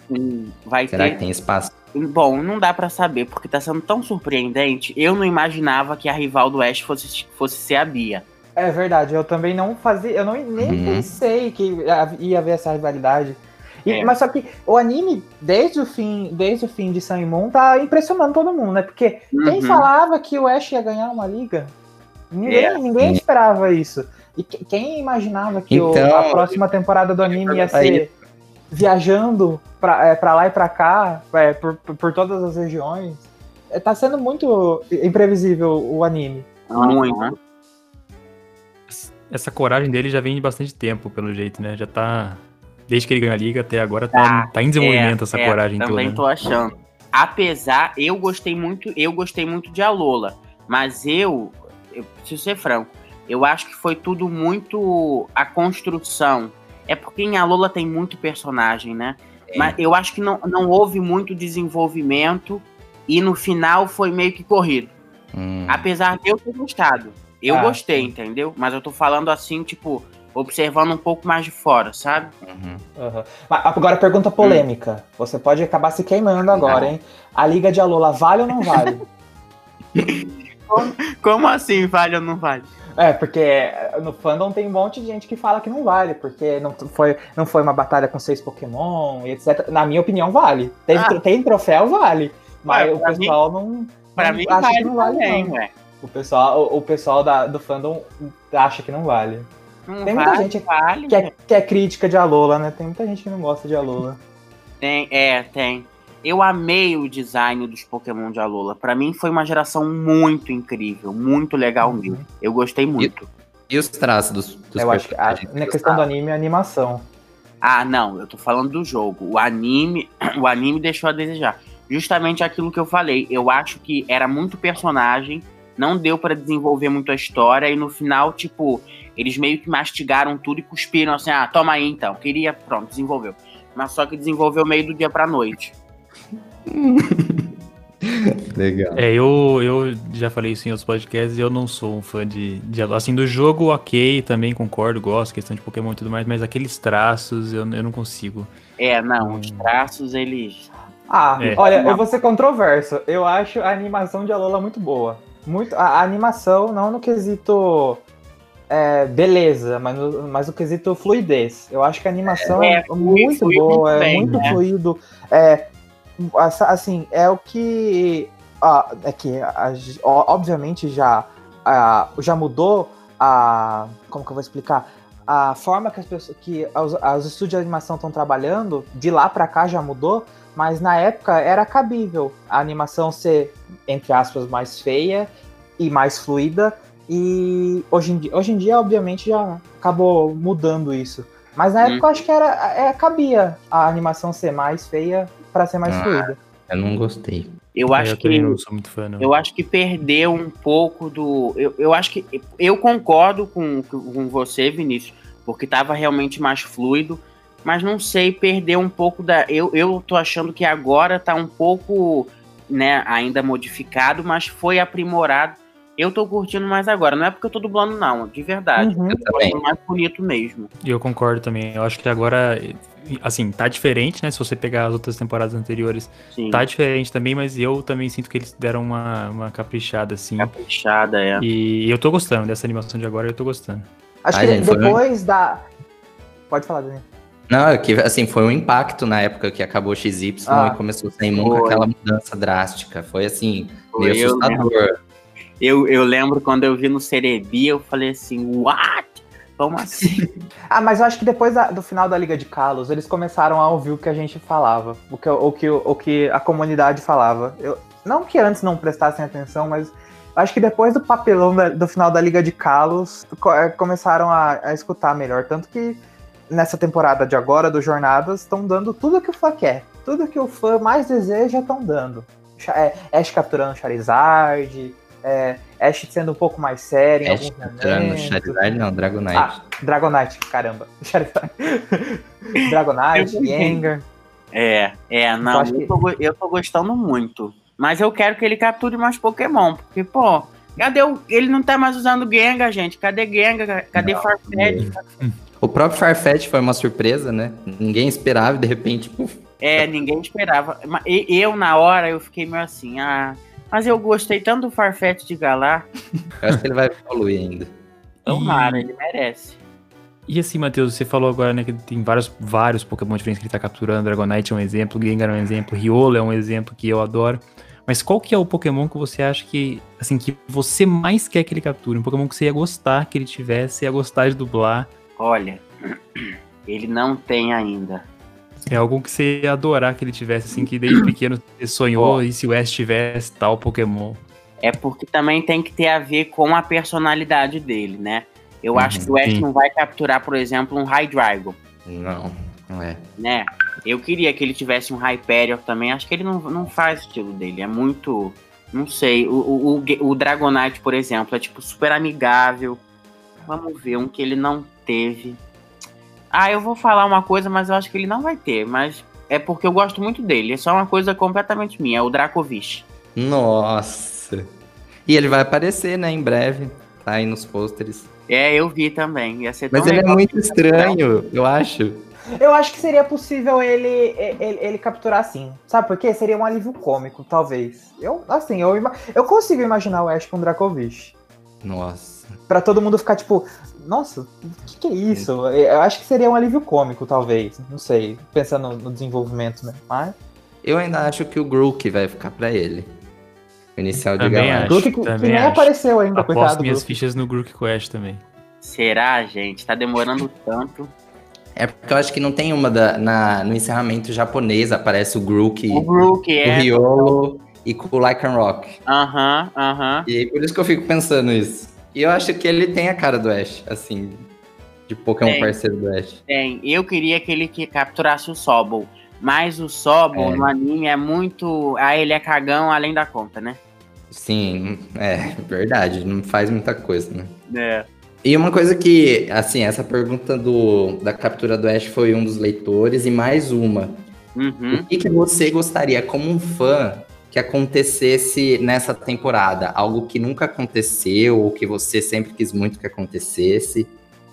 Um, vai Será ter que tem espaço? Bom, não dá pra saber, porque tá sendo tão surpreendente. Eu não imaginava que a rival do Ash fosse, fosse ser a Bia. É verdade, eu também não fazia, eu não, nem Uhum. pensei que ia haver essa rivalidade. E- É. Mas só que o anime, desde o fim, desde o fim de Sun Moon, tá impressionando todo mundo, né? Porque quem Uhum. falava que o Ash ia ganhar uma liga? Ninguém, É. ninguém esperava isso. E que- quem imaginava que o- Então, a próxima temporada do anime ia ser viajando pra, é, pra lá e pra cá, é, por, por- por todas as regiões? É, tá sendo muito imprevisível o anime. Muito. Essa coragem dele já vem de bastante tempo, pelo jeito, né? Já tá. Desde que ele ganhou a liga até agora, tá, Tá, tá em desenvolvimento essa É, coragem toda. Também né? tô achando. Apesar, eu gostei muito, eu gostei muito de Alola, mas eu, eu preciso ser franco, Eu acho que foi tudo muito a construção. É porque em Alola tem muito personagem, né? É. Mas eu acho que não, não houve muito desenvolvimento e no final foi meio que corrido. Hum. Apesar de eu ter gostado. Eu ah, gostei, sim. entendeu? Mas eu tô falando assim, tipo, observando um pouco mais de fora, sabe? Uhum. Uhum. Agora, pergunta polêmica. Hum. Você pode acabar se queimando agora, hein? A Liga de Alola vale ou não vale? como, como assim vale ou não vale? É, porque no fandom tem um monte de gente que fala que não vale, porque não foi, não foi uma batalha com seis Pokémon e etc. Na minha opinião, vale. Tem, ah. tem troféu, vale. Mas o pessoal mim, não. Pra mim, acha vale que não vale, também, não. Ué. O pessoal, o, o pessoal da, do fandom acha que não vale. Não tem muita vale, gente vale, que, é, que é crítica de Alola, né? Tem muita gente que não gosta de Alola. Tem, é, tem. Eu amei o design dos Pokémon de Alola. Para mim foi uma geração muito incrível, muito legal mesmo. Uhum. Eu gostei muito. E, e os traços dos, dos Eu acho que a, na questão do anime, a animação. Ah, não, eu tô falando do jogo. O anime, o anime deixou a desejar. Justamente aquilo que eu falei. Eu acho que era muito personagem, não deu para desenvolver muito a história e no final, tipo, eles meio que mastigaram tudo e cuspiram assim: "Ah, toma aí então". Queria, pronto, desenvolveu. Mas só que desenvolveu meio do dia pra noite. Legal. É, eu, eu já falei isso em outros podcasts e eu não sou um fã de, de. Assim, do jogo, ok, também concordo, gosto, questão de Pokémon e tudo mais, mas aqueles traços eu, eu não consigo. É, não, os traços eles. Ah, é. olha, eu vou ser controverso. Eu acho a animação de Alola muito boa. Muito, a, a animação, não no quesito é, beleza, mas no, mas no quesito fluidez. Eu acho que a animação é, é muito boa, muito é muito né? fluido. É, assim, é o que. Ah, é que, obviamente, já, já mudou a. Como que eu vou explicar? A forma que as pessoas. que os, os estúdios de animação estão trabalhando, de lá para cá já mudou, mas na época era cabível a animação ser, entre aspas, mais feia e mais fluida. E hoje em dia, hoje em dia obviamente, já acabou mudando isso. Mas na época hum. eu acho que era, é, cabia a animação ser mais feia para ser mais ah, fluida. Eu não gostei. Eu acho eu que não sou muito fã, não. Eu acho que perdeu um pouco do. Eu, eu acho que eu concordo com, com você, Vinícius, porque tava realmente mais fluido, mas não sei, perdeu um pouco da. Eu, eu tô achando que agora tá um pouco, né, ainda modificado, mas foi aprimorado. Eu tô curtindo mais agora. Não é porque eu tô dublando, não, de verdade. Uhum. Eu tô mais bonito mesmo. E eu concordo também. Eu acho que agora assim, tá diferente, né? Se você pegar as outras temporadas anteriores, Sim. tá diferente também, mas eu também sinto que eles deram uma, uma caprichada, assim. Caprichada, é. E eu tô gostando dessa animação de agora, eu tô gostando. Acho Ai, que gente, depois da. Pode falar, Daniel. Não, é que assim, foi um impacto na época que acabou XY ah, e começou sem nunca aquela mudança drástica. Foi assim, meio eu assustador. Eu, eu lembro quando eu vi no Cerebi, eu falei assim, what? Como assim? ah, mas eu acho que depois da, do final da Liga de Carlos, eles começaram a ouvir o que a gente falava, o que, o que, o que a comunidade falava. Eu, não que antes não prestassem atenção, mas acho que depois do papelão da, do final da Liga de Carlos, é, começaram a, a, escutar melhor. Tanto que nessa temporada de agora, do Jornadas, estão dando tudo que o fã quer. Tudo que o fã mais deseja estão dando. É, Ash capturando Charizard, é, Ash sendo um pouco mais sério em Ash alguns momentos. Charizard não, Dragonite. Ah, Dragonite, caramba. Charizard. Dragonite, Gengar. É, é, não, eu, eu, tô, eu tô gostando muito. Mas eu quero que ele capture mais Pokémon, porque, pô, cadê o. Ele não tá mais usando Gengar, gente. Cadê Gengar? Cadê Farfetch? O próprio Farfetch foi uma surpresa, né? Ninguém esperava e de repente. É, ninguém esperava. Eu, na hora, eu fiquei meio assim, ah. Mas eu gostei tanto do Farfetch de Galar. Eu acho que ele vai evoluir ainda. Tomara, e... ele merece. E assim, Matheus, você falou agora, né, que tem vários, vários Pokémon diferentes que ele tá capturando. Dragonite é um exemplo, Gengar é um exemplo, Riolo é um exemplo que eu adoro. Mas qual que é o Pokémon que você acha que, assim, que você mais quer que ele capture? Um Pokémon que você ia gostar que ele tivesse, ia gostar de dublar? Olha, ele não tem ainda. É algo que você ia adorar que ele tivesse, assim, que desde pequeno você sonhou oh. e se o Ash tivesse tal Pokémon. É porque também tem que ter a ver com a personalidade dele, né? Eu uhum, acho que o Ash sim. não vai capturar, por exemplo, um Hydreigon. Não, não é. Né? Eu queria que ele tivesse um Hyperion também. Acho que ele não, não faz o estilo dele. É muito. Não sei. O, o, o Dragonite, por exemplo, é tipo super amigável. Vamos ver um que ele não teve. Ah, eu vou falar uma coisa, mas eu acho que ele não vai ter. Mas é porque eu gosto muito dele. É só uma coisa completamente minha. É o Dracovic. Nossa. E ele vai aparecer, né, em breve. Tá aí nos pôsteres. É, eu vi também. Ia ser Mas ele é muito estranho, eu acho. Eu acho que seria possível ele, ele, ele capturar sim. Sabe por quê? Seria um alívio cômico, talvez. Eu, assim, eu, eu consigo imaginar o Ash com o Dracovic. Nossa. Pra todo mundo ficar tipo, nossa, o que, que é isso? Eu acho que seria um alívio cômico, talvez. Não sei, pensando no desenvolvimento, né? Mas. Eu ainda acho que o Grook vai ficar pra ele. O inicial de Também galera. acho. Grook que, que também nem acho. apareceu ainda, Aposto coitado. minhas Grook. fichas no Grook Quest também. Será, gente? Tá demorando tanto. É porque eu acho que não tem uma da, na, no encerramento japonês, aparece o Grook, O o Brook é. Riolo e com o Lycan Rock. Aham, aham. E aí, por isso que eu fico pensando isso. E eu acho que ele tem a cara do Ash, assim, de Pokémon Tem. parceiro do Ash. Tem. Eu queria que ele que capturasse o Sobol. Mas o Sobol É. no anime é muito. Ah, ele é cagão além da conta, né? Sim, é verdade, não faz muita coisa, né? É. E uma coisa que, assim, essa pergunta do, da captura do Ash foi um dos leitores, e mais uma. Uhum. O que, que você gostaria, como um fã, que acontecesse nessa temporada? Algo que nunca aconteceu, ou que você sempre quis muito que acontecesse,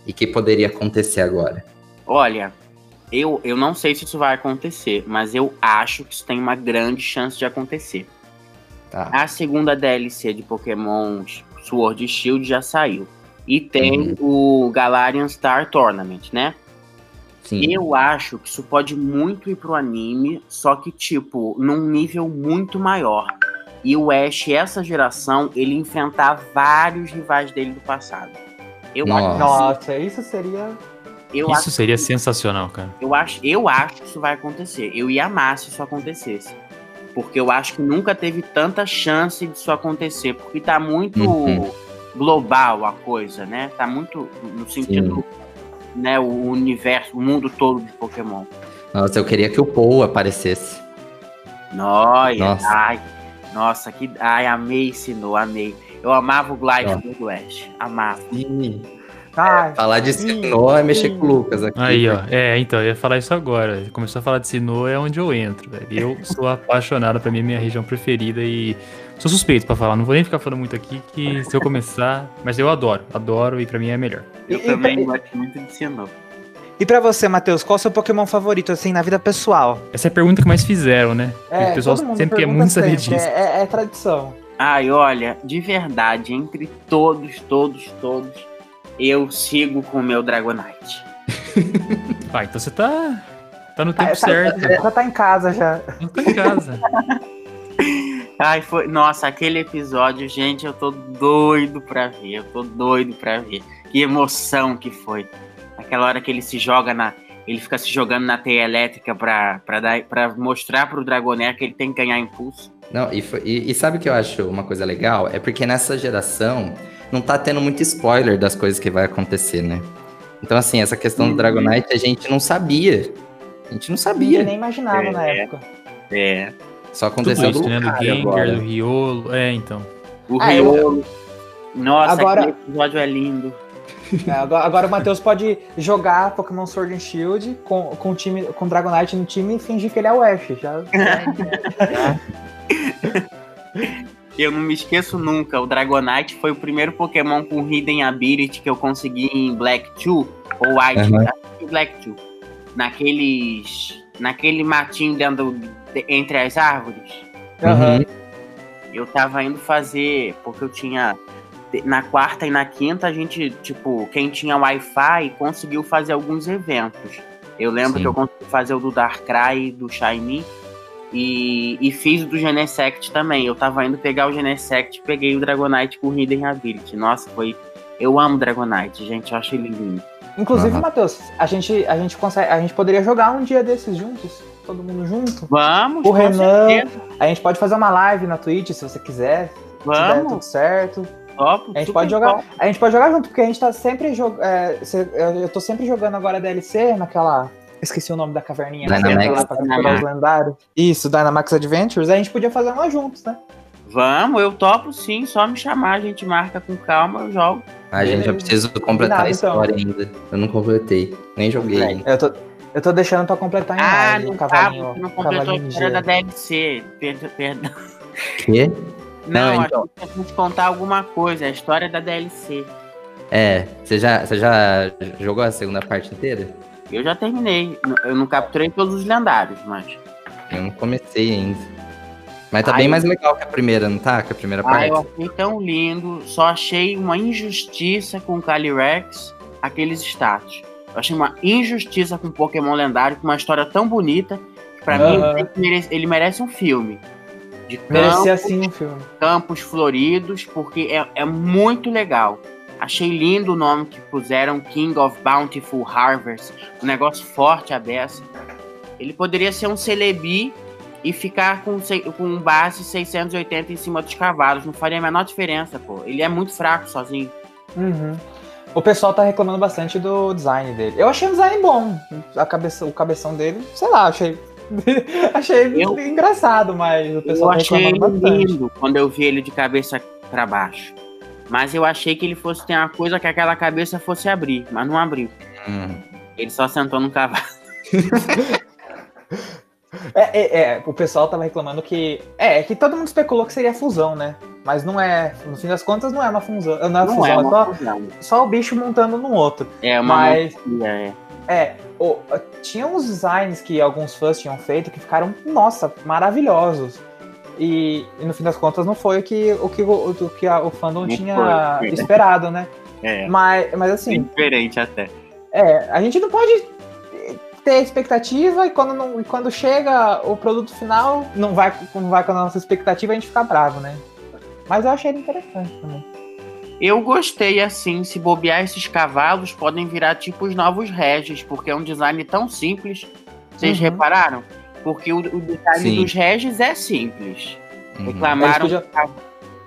e que poderia acontecer agora? Olha, eu, eu não sei se isso vai acontecer, mas eu acho que isso tem uma grande chance de acontecer. Tá. A segunda DLC de Pokémon Sword Shield já saiu. E tem o Galarian Star Tournament, né? Sim. Eu acho que isso pode muito ir pro anime, só que, tipo, num nível muito maior. E o Ash, essa geração, ele enfrentar vários rivais dele do passado. Eu acho, Nossa, isso seria. eu Isso acho, seria sensacional, cara. eu acho, eu acho que isso vai acontecer. Eu ia amar se isso acontecesse. Porque eu acho que nunca teve tanta chance disso acontecer. Porque tá muito Uhum. global a coisa, né? Tá muito no sentido, né? O universo, o mundo todo de Pokémon. Nossa, eu queria que o Paul aparecesse. Nossa, Nossa. ai, nossa, que. Ai, amei Sinnoh, amei. Eu amava o Glide do West. Amava. Ai, falar de sim, Sinnoh é mexer sim. com o Lucas aqui. Aí, ó. É, então, eu ia falar isso agora. Começou a falar de Sinnoh, é onde eu entro, velho. Eu sou apaixonado, pra mim é minha região preferida e sou suspeito pra falar. Não vou nem ficar falando muito aqui, que se eu começar... Mas eu adoro, adoro e pra mim é melhor. Eu E- também e- gosto muito de Sinnoh. E pra você, Matheus, qual é o seu Pokémon favorito, assim, na vida pessoal? Essa é a pergunta que mais fizeram, né? o pessoal todo mundo sempre quer muito saber disso. É, é- é tradição. Ai, olha, de verdade, entre todos, todos, todos, eu sigo com o meu Dragonite. Ah, então você tá... Tá no tempo Ah, tá- certo. Já tá em casa já. Não tá em casa. Ai, foi. Nossa, aquele episódio, gente, eu tô doido pra ver. Eu tô doido pra ver. Que emoção que foi. Aquela hora que ele se joga na. Ele fica se jogando na teia elétrica pra, pra, dar, pra mostrar pro Dragonair que ele tem que ganhar impulso. Não, e, foi- e- e sabe o que eu acho uma coisa legal? É porque nessa geração não tá tendo muito spoiler das coisas que vai acontecer, né? Então, assim, essa questão do Uhum. Dragonite a gente não sabia. A gente não Ninguém sabia. nem imaginava É, na é. época. É. Só Tudo aconteceu isso, do né? Do Gengar, do Riolo. É, então. O Ah, eu- Riolo. Nossa, Agora- aquele episódio é lindo. É, agora, agora o Matheus pode jogar Pokémon Sword and Shield com, com, o time, com Dragonite no time e fingir que ele é o Ash. Já, Eu não me esqueço nunca. O Dragonite foi o primeiro Pokémon com Hidden Ability que eu consegui em Black 2 ou White. Que Black 2. Naqueles. Naquele matinho dentro de- entre as árvores. Uhum. Eu tava indo fazer. Porque eu tinha. Na quarta e na quinta, a gente, tipo, quem tinha Wi-Fi conseguiu fazer alguns eventos. Eu lembro Sim. que eu consegui fazer o do Darkrai do Shiny. E, e fiz o do Genesect também. Eu tava indo pegar o Genesect e peguei o Dragonite com Hidden Ability. Nossa, foi. Eu amo Dragonite, gente. Eu acho ele lindo. Inclusive, Aham. Matheus, a gente, a, gente consegue, a gente poderia jogar um dia desses juntos. Todo mundo junto. Vamos, O Renan, certeza. A gente pode fazer uma live na Twitch se você quiser. Se der tudo Vamos, certo. topo, A gente pode jogar. top. A gente pode jogar junto, porque a gente tá sempre jogando. eu tô sempre jogando agora DLC naquela. Esqueci o nome da caverninha. que Dynamax. lá pra capturar os lendários. Isso, Dynamax Adventures. A gente podia fazer uma juntos, né? Vamos, eu topo sim. Só me chamar, a gente marca com calma, eu jogo. Ah, gente, eu preciso completar Nada, a então. história ainda. Eu não completei. Nem joguei. É. ainda. Eu tô, eu tô deixando pra completar em Ah, live, não o tá, cavalinho, você não completou a história da. DLC. Perdão, perdão. Quê? Não, Não, acho então. que eu que contar alguma coisa, a história da DLC. É, você já, você já jogou a segunda parte inteira? Eu já terminei. Eu não capturei todos os lendários, mas. Eu não comecei ainda. Mas tá Ai, bem mais legal que a primeira, não tá? Que a primeira Ah, parte. eu achei tão lindo. Só achei uma injustiça com o Calyrex, aqueles status. Eu achei uma injustiça com o Pokémon lendário, com uma história tão bonita. Que pra mim, ele merece, ele merece um filme. De Merecia campo, assim um filme. campos floridos, porque é, é muito legal. Achei lindo o nome que puseram, King of Bountiful Harvest. Um negócio forte a beça. Ele poderia ser um Celebi e ficar com, com base 680 em cima dos cavalos. Não faria a menor diferença, pô. Ele é muito fraco sozinho. Uhum. O pessoal tá reclamando bastante do design dele. Eu achei o design bom. A cabeça, o cabeção dele, sei lá, achei. achei Eu- engraçado, mas o Eu pessoal tá achei reclamando bastante. lindo quando eu vi ele de cabeça pra baixo. Mas eu achei que ele fosse ter uma coisa que aquela cabeça fosse abrir, mas não abriu. Hum. Ele só sentou no cavalo. É, é, é, o pessoal tava reclamando que. É, que todo mundo especulou que seria fusão, né? Mas não é. No fim das contas, não é uma fusão. Não é Não fusão, é é, uma só, fusão. só o bicho montando no outro. É uma Mas- é. É, tinha uns designs que alguns fãs tinham feito que ficaram, nossa, maravilhosos. E, e no fim das contas não foi o que o, que, o, o que a- o fandom Não tinha foi. esperado, né? É. Mas, mas assim, Diferente até. é, a gente não pode ter expectativa e quando, não, e quando chega o produto final, não vai, não vai com a nossa expectativa, a gente fica bravo, né? Mas eu achei ele interessante também. Eu gostei assim, se bobear esses cavalos podem virar tipo os novos Regis, porque é um design tão simples. Vocês Uhum. repararam? Porque o, o design Sim. dos Regis é simples. Uhum. Reclamaram, cav-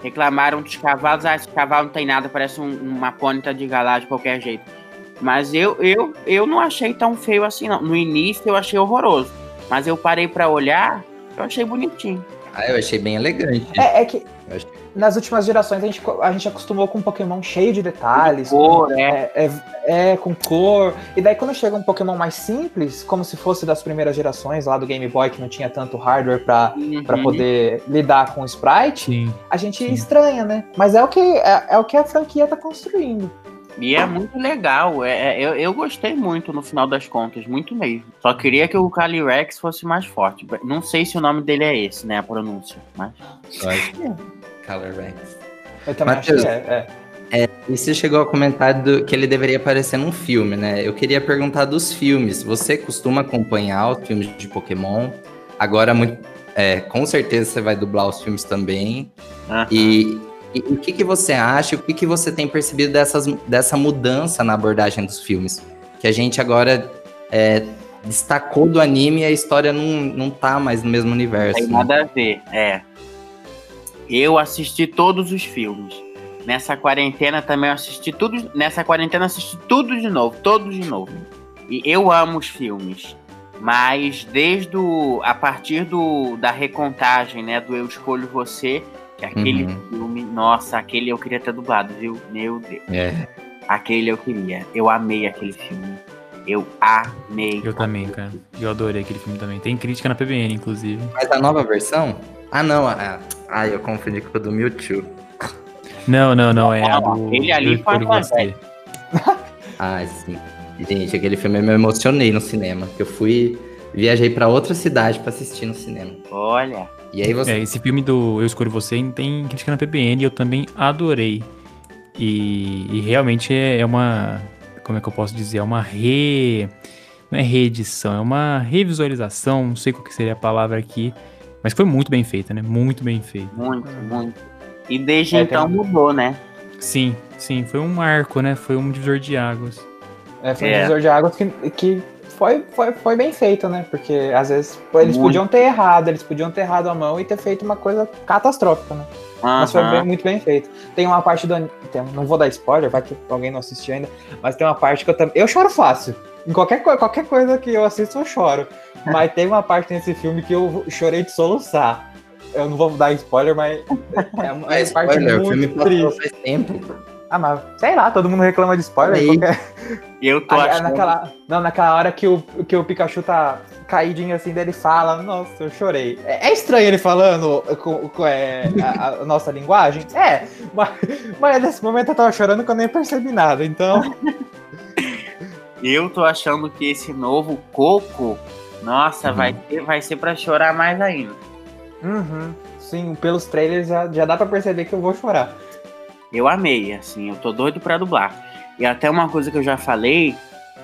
reclamaram dos cavalos, ah, esse cavalo não tem nada, parece um- uma pônita de galá de qualquer jeito. Mas eu, eu, eu não achei tão feio assim, não. No início eu achei horroroso. Mas eu parei pra olhar, eu achei bonitinho. Ah, eu achei bem elegante. É, é que acho nas últimas gerações a gente, a gente acostumou com um Pokémon cheio de detalhes. Cor, com, é. é, é, com cor. E daí quando chega um Pokémon mais simples, como se fosse das primeiras gerações lá do Game Boy, que não tinha tanto hardware pra, pra Uhum. poder lidar com o sprite, Sim. a gente Sim. estranha, né? Mas é o que, é, é o que a franquia tá construindo. E é muito legal. É, é- eu, eu gostei muito no final das contas, muito mesmo. Só queria que o Calyrex fosse mais forte. Não sei se o nome dele é esse, né? A pronúncia. Mas é. Color Rex. Eu também Matheus, acho que é. é. E você chegou a comentar do- que ele deveria aparecer num filme, né? Eu queria perguntar dos filmes. Você costuma acompanhar os filmes de Pokémon? Agora, muito, é, com certeza você vai dublar os filmes também. aham. E, e o que, que você acha? O que, que você tem percebido dessas, dessa mudança na abordagem dos filmes? Que a gente agora é, destacou do anime e a história não, não tá mais no mesmo universo. tem né? nada a ver. É. Eu assisti todos os filmes. Nessa quarentena também eu assisti tudo. Nessa quarentena eu assisti tudo de novo, todos de novo. E eu amo os filmes. Mas desde o, a partir do, da recontagem, né, do Eu Escolho Você, aquele Uhum. filme, nossa, aquele eu queria ter dublado, viu? Meu Deus. É. Aquele eu queria. Eu amei aquele filme. Eu amei. Eu também, cara. Eu adorei aquele filme também. Tem crítica na PBN, inclusive. Mas a nova versão? Ah, não. Ah, ah, eu confundi com o do Mewtwo. Não, não, não. É a Não, do. ele ali foi uma você. Ah, sim. Gente, aquele filme eu me emocionei no cinema. Eu fui. Viajei pra outra cidade pra assistir no cinema. Olha. E aí você. É, esse filme do Eu Escolho Você tem crítica na PBN e eu também adorei. E, e realmente é, é uma. Como é que eu posso dizer? É uma re. Não é reedição, é uma revisualização, não sei qual que seria a palavra aqui. Mas foi muito bem feita, né? Muito bem feita. Muito, muito. E desde É, então mudou, né? Sim, sim, foi um marco, né? Foi um divisor de águas. É, foi um É. divisor de águas que, que foi, foi, foi bem feito, né? Porque às vezes eles Muito. podiam ter errado, eles podiam ter errado a mão e ter feito uma coisa catastrófica, né? Mas foi bem- muito bem feito. Tem uma parte do. tem- não vou dar spoiler, vai que alguém não assistiu ainda, mas tem uma parte que eu também. Eu choro fácil. Em qualquer, qualquer coisa que eu assisto, eu choro. Mas tem uma parte nesse filme que eu chorei de soluçar. Eu não vou dar spoiler, mas é uma Mas, parte spoiler, o filme muito triste. faz tempo. Ah, mas sei lá, todo mundo reclama de spoiler. Qualquer... Eu tô achando. naquela, não, naquela hora que o, que o Pikachu tá caidinho assim, dele fala, nossa, eu chorei. É, é estranho ele falando com, com é, a, a nossa linguagem? É, mas, mas nesse momento eu tava chorando que eu nem percebi nada, então. Eu tô achando que esse novo Coco, nossa, Uhum. vai, ser, vai ser pra chorar mais ainda. Uhum, sim, pelos trailers já, já dá pra perceber que eu vou chorar. Eu amei, assim, eu tô doido pra dublar. E até uma coisa que eu já falei,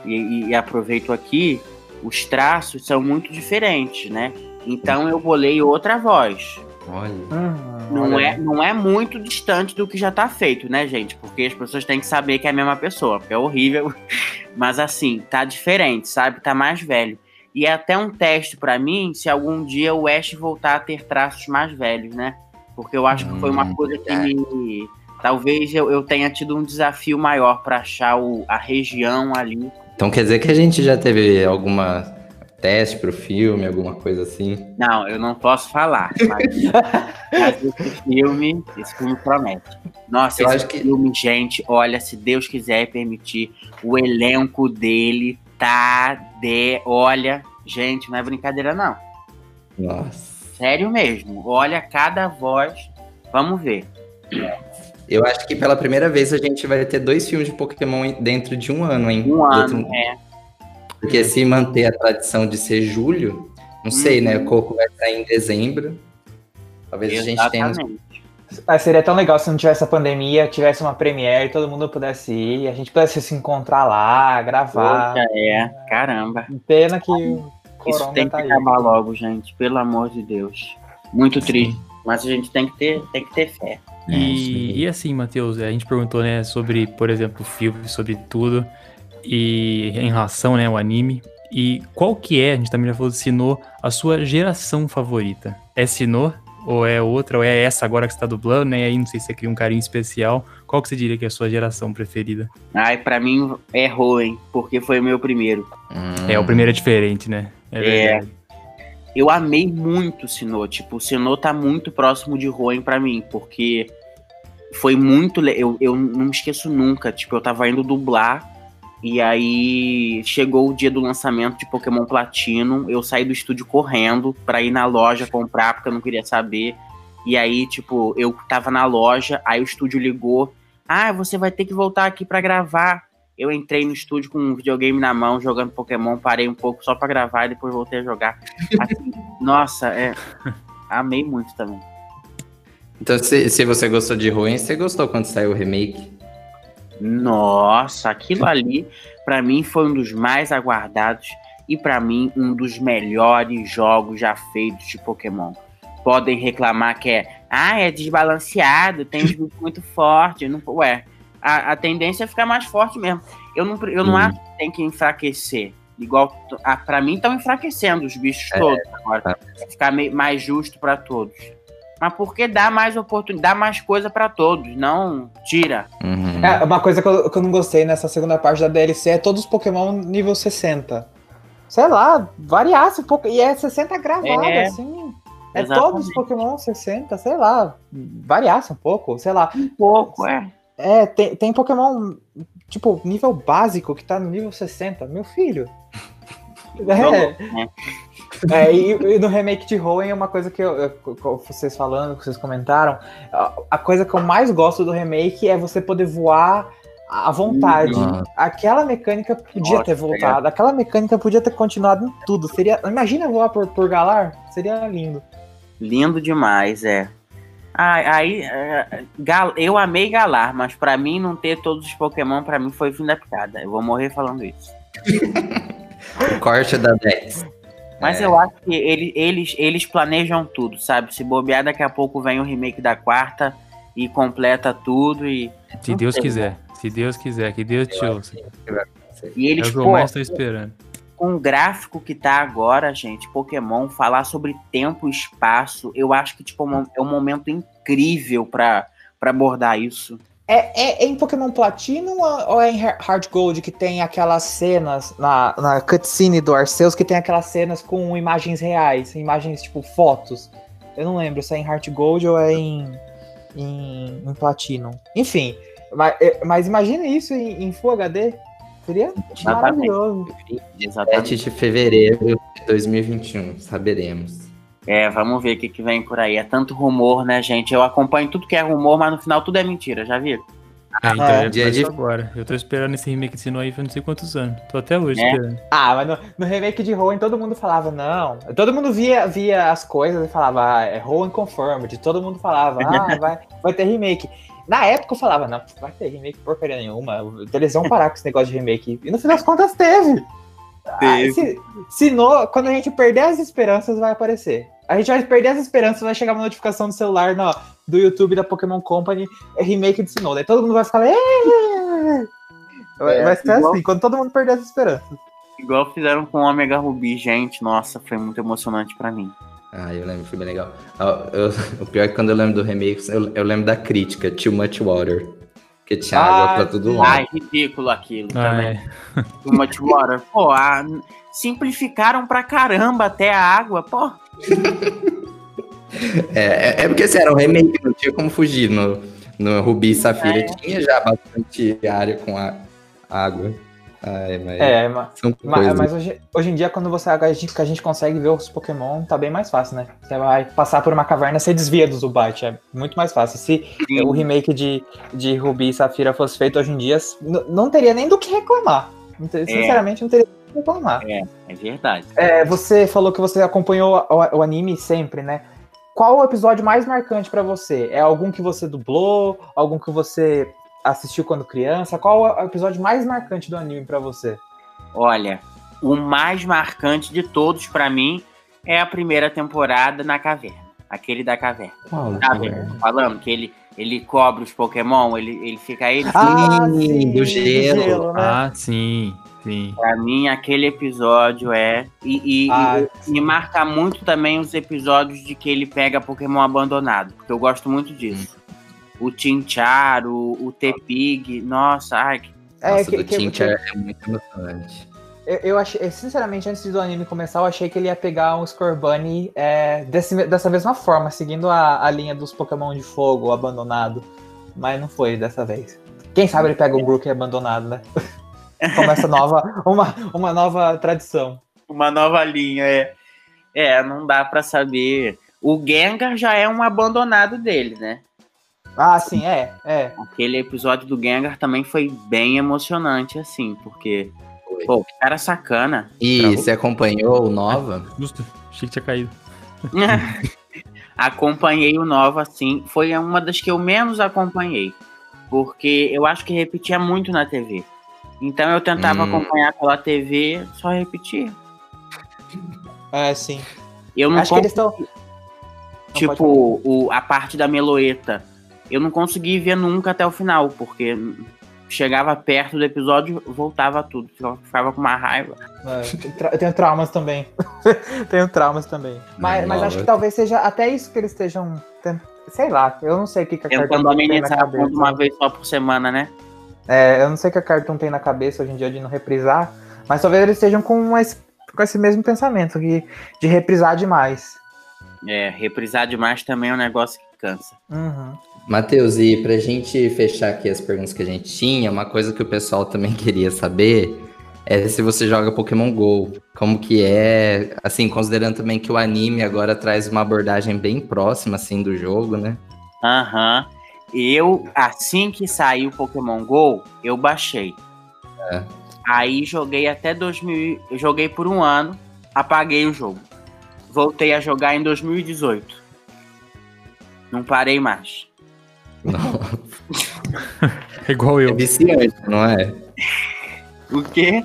e, e- e aproveito aqui, os traços são muito diferentes, né? Então eu bolei outra voz. Olha. Uhum, Não olha é, não é muito distante do que já tá feito, né, gente? Porque as pessoas têm que saber que é a mesma pessoa, porque é horrível. Mas assim, tá diferente, sabe? Tá mais velho. E é até um teste pra mim se algum dia o Ash voltar a ter traços mais velhos, né? Porque eu acho que foi uma Hum, coisa que me. Talvez eu, eu tenha tido um desafio maior pra achar o, a região ali. Então quer dizer que a gente já teve alguma teste pro filme, alguma coisa assim? Não, eu não posso falar, mas, mas esse filme, esse filme promete. Nossa, Eu esse acho que- filme, gente, olha, se Deus quiser permitir, o elenco dele tá de. Olha, gente, não é brincadeira, não. Nossa. Sério mesmo. Olha cada voz. Vamos ver. Eu acho que pela primeira vez a gente vai ter dois filmes de Pokémon dentro de um ano, hein? Um ano, Dentro- é. Porque se manter a tradição de ser julho, não sei, né? Uhum. O Coco vai sair em dezembro. Talvez a gente tenha. Exatamente. Mas seria tão legal se não tivesse a pandemia, tivesse uma premiere, todo mundo pudesse ir, a gente pudesse se encontrar lá, gravar. Poxa, é. Caramba. Pena que o Isso tem que tá aí. acabar logo, gente. Pelo amor de Deus. Muito triste. Mas a gente tem que ter, tem que ter fé. É, E, e assim, Matheus, a gente perguntou, né, sobre, por exemplo, o filme, sobre tudo, e em relação, né, ao anime. E qual que é, a gente também já falou de Sinô, a sua geração favorita? É Sinô? Ou é outra? Ou é essa agora que você tá dublando, né? E aí não sei se você cria um carinho especial. Qual que você diria que é a sua geração preferida? Ai, pra mim errou, hein? Porque foi o meu primeiro. Hum, É, o primeiro é diferente, né? É verdade. Eu amei muito o Sinô. Tipo, o Sinô tá muito próximo de Roen pra mim, porque foi muito. Eu, eu não me esqueço nunca. Tipo, eu tava indo dublar. E aí chegou o dia do lançamento de Pokémon Platino. Eu saí do estúdio correndo pra ir na loja comprar, porque eu não queria saber. E aí, tipo, eu tava na loja, aí o estúdio ligou. Ah, você vai ter que voltar aqui pra gravar. Eu entrei no estúdio com um videogame na mão, jogando Pokémon, parei um pouco só pra gravar e depois voltei a jogar. Assim, nossa, é. Amei muito também. Então, se, se você gostou de Ruin, você gostou quando saiu o remake? Nossa, aquilo ali, pra mim, foi um dos mais aguardados e pra mim, um dos melhores jogos já feitos de Pokémon. Podem reclamar que é, ah, é desbalanceado, tem bichos muito fortes. Não, ué, a, a tendência é ficar mais forte mesmo. Eu não, eu não Hum. acho que tem que enfraquecer. Igual, ah, pra mim, estão enfraquecendo os bichos É, todos agora. tá. Pra ficar meio- mais justo pra todos. Mas porque dá mais oportunidade, dá mais coisa pra todos, não tira. Uhum. É, uma coisa que eu, que eu não gostei nessa segunda parte da DLC é todos os Pokémon nível 60. Sei lá, variasse um pouco. E é 60 gravado, É, assim. É exatamente. todos os Pokémon 60, sei lá. Variasse um pouco, sei lá. Um pouco, é. É, tem, tem Pokémon, tipo, nível básico que tá no nível 60. Meu filho. É, é, e, e no remake de Hoenn, uma coisa que eu, eu- vocês falando, que vocês comentaram, a, coisa que eu mais gosto do remake é você poder voar à vontade. Uhum. Aquela mecânica podia Nossa, ter voltado, aquela mecânica podia ter continuado em tudo. Seria, imagina voar por, por Galar, seria lindo. Lindo demais, é. Ah, aí, é, Gal- eu amei Galar, mas pra mim não ter todos os Pokémon, pra mim foi fim da picada. Eu vou morrer falando isso. O corte da Dex. Mas É. eu acho que ele- eles, eles planejam tudo, sabe? Se bobear, daqui a pouco vem o remake da quarta e completa tudo. E, Se Deus sei, quiser. Se Deus quiser, que Deus te ouça. e É eles, o que eu pô, mais tô esperando. Com o gráfico que tá agora, gente, Pokémon, falar sobre tempo e espaço, eu acho que tipo, é um- é momento incrível pra abordar isso. É, é em Pokémon Platino ou é em Heart Heart Gold que tem aquelas cenas na, na cutscene do Arceus que tem aquelas cenas com imagens reais, imagens tipo fotos? Eu não lembro se é em Heart Gold ou é em, em, em Platino. Enfim, Mas, é, mas imagina isso em, em Full HD. Seria Exatamente. maravilhoso. Exatamente. 7 de fevereiro de 2021, saberemos. É, vamos ver o que, que vem por aí. É tanto rumor, né, gente? Eu acompanho tudo que é rumor, mas no final tudo é mentira, já viu? Ah, então É, é, dia de- agora. Eu tô esperando esse remake de aí faz não sei quantos anos. Tô até hoje É. esperando. Ah, mas no, no remake de Hoenn todo mundo falava, não. Todo mundo via, via as coisas e falava, ah, é Hoenn Confirmed. Todo mundo falava, ah, vai, vai ter remake. Na época eu falava, não, vai ter remake porcaria nenhuma. Eles vão parar com esse negócio de remake. E no fim das contas teve. Ah, Teve. se, se no, quando a gente perder as esperanças, vai aparecer. A gente vai perder as esperanças, vai chegar uma notificação no celular no, do YouTube da Pokémon Company, é remake de Sinnoh. Daí todo mundo vai ficar. Vai, É, vai ser igual- assim, quando todo mundo perder as esperanças. Igual fizeram com o Omega Ruby, gente. Nossa, foi muito emocionante pra mim. Ah, eu lembro, foi bem legal. Ah, eu- o pior é que quando eu lembro do remake, eu, eu lembro da crítica, Too Much Water. Porque tinha Ah, água pra todo sim. lado. Ai, ridículo aquilo Ah, também. é. Too much water. Pô, a- simplificaram pra caramba até a água, pô. É, é, é porque assim, era um remake, não tinha como fugir. No, no Rubi e Safira É. tinha já bastante área com a, água. Ai, mas É, mas, são mas, mas hoje, hoje em dia, quando você a gente, que a gente consegue ver os Pokémon, tá bem mais fácil, né? Você vai passar por uma caverna, você desvia do Zubat, é muito mais fácil. Se o remake de, de Rubi e Safira fosse feito hoje em dia, não teria nem do que reclamar. Ter- Sinceramente, não teria do que reclamar. É verdade. É, você falou que você acompanhou o, o anime sempre, né? Qual o episódio mais marcante pra você? É algum que você dublou? Algum que você assistiu quando criança? Qual o episódio mais marcante do anime pra você? Olha, o mais marcante de todos pra mim é a primeira temporada na caverna. Aquele da caverna. Qual? Tô Falando que ele, ele cobre os Pokémon, ele, ele fica ele. Ah, Sim, do gelo. né? Ah, sim, sim. Pra mim, aquele episódio é. E, e- Ah, e me marca muito também os episódios de que ele pega Pokémon abandonado. Porque eu gosto muito disso. O Tinchar, o, o T-Pig. Nossa, ai, que- É, Nossa, que, do que- Tincher é muito emocionante. eu, eu achei, sinceramente, antes do anime começar, eu achei que ele ia pegar um Scorbunny é, desse, dessa mesma forma, seguindo a, a linha dos Pokémon de fogo abandonado. Mas não foi dessa vez. Quem sabe ele pega o Brook abandonado, né? Começa nova, uma, uma nova tradição. uma nova linha, é. É, não dá pra saber. O Gengar já é um abandonado dele, né? Ah, sim, é, é. Aquele episódio do Gengar também foi bem emocionante, assim, porque. Foi. Pô, que cara sacana. E você acompanhou o Nova? Justo. Achei que tinha caído. Acompanhei o Nova, assim. Foi uma das que eu menos acompanhei. Porque eu acho que repetia muito na TV. Então eu tentava Hum. acompanhar pela TV, só repetia. É, sim. Eu não Acho que eles estão. Tipo, o, a parte da Meloeta. Eu não consegui ver nunca até o final, porque chegava perto do episódio, voltava tudo. Eu ficava com uma raiva. eu tenho traumas também. tenho traumas também. Mas, Não, mas não, acho que eu- talvez seja até isso que eles estejam. Sei lá, eu não sei o que, que a Tentando Cartoon tem na amenizar conta uma vez só por semana, né? É, eu não sei o que a Cartoon tem na cabeça hoje em dia de não reprisar, mas talvez eles estejam com esse, com esse mesmo pensamento de, de reprisar demais. É, reprisar demais também é um negócio que cansa. Uhum. Matheus, e pra gente fechar aqui as perguntas que a gente tinha, uma coisa que o pessoal também queria saber é se você joga Pokémon GO. Como que é, assim, considerando também que o anime agora traz uma abordagem bem próxima, assim, do jogo, né? Aham. Eu, assim que saiu o Pokémon GO, eu baixei. É. Aí joguei até 2000. Eu joguei por um ano, apaguei o jogo. Voltei a jogar em 2018. Não parei mais. Não, É igual é eu. viciante, não é? O quê?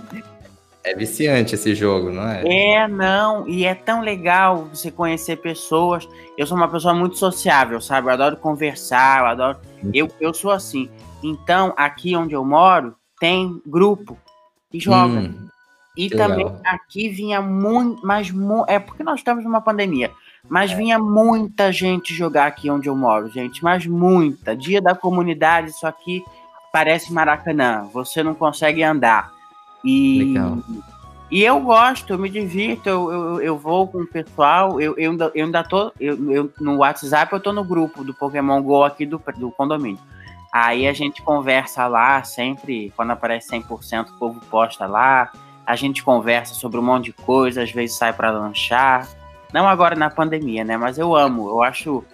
É viciante esse jogo, não é? É, não. E é tão legal você conhecer pessoas. Eu sou uma pessoa muito sociável, sabe? Eu adoro conversar, eu adoro. Eu, eu sou assim. Então, aqui onde eu moro, tem grupo que joga. Hum, E Que também legal. aqui vinha muito, mas mu- é porque nós estamos numa pandemia, mas vinha muita gente jogar aqui onde eu moro, gente, mas muita. Dia da comunidade, isso aqui parece Maracanã, você não consegue andar. E, Legal. e eu gosto, eu me divirto, eu, eu, eu vou com o pessoal, eu, eu, ainda, eu ainda tô, eu, eu- no WhatsApp eu tô no grupo do Pokémon GO aqui do, do condomínio. Aí a gente conversa lá, sempre, quando aparece 100%, o povo posta lá. A gente conversa sobre um monte de coisa, às vezes sai para lanchar. Não agora na pandemia, né? Mas eu amo, eu acho.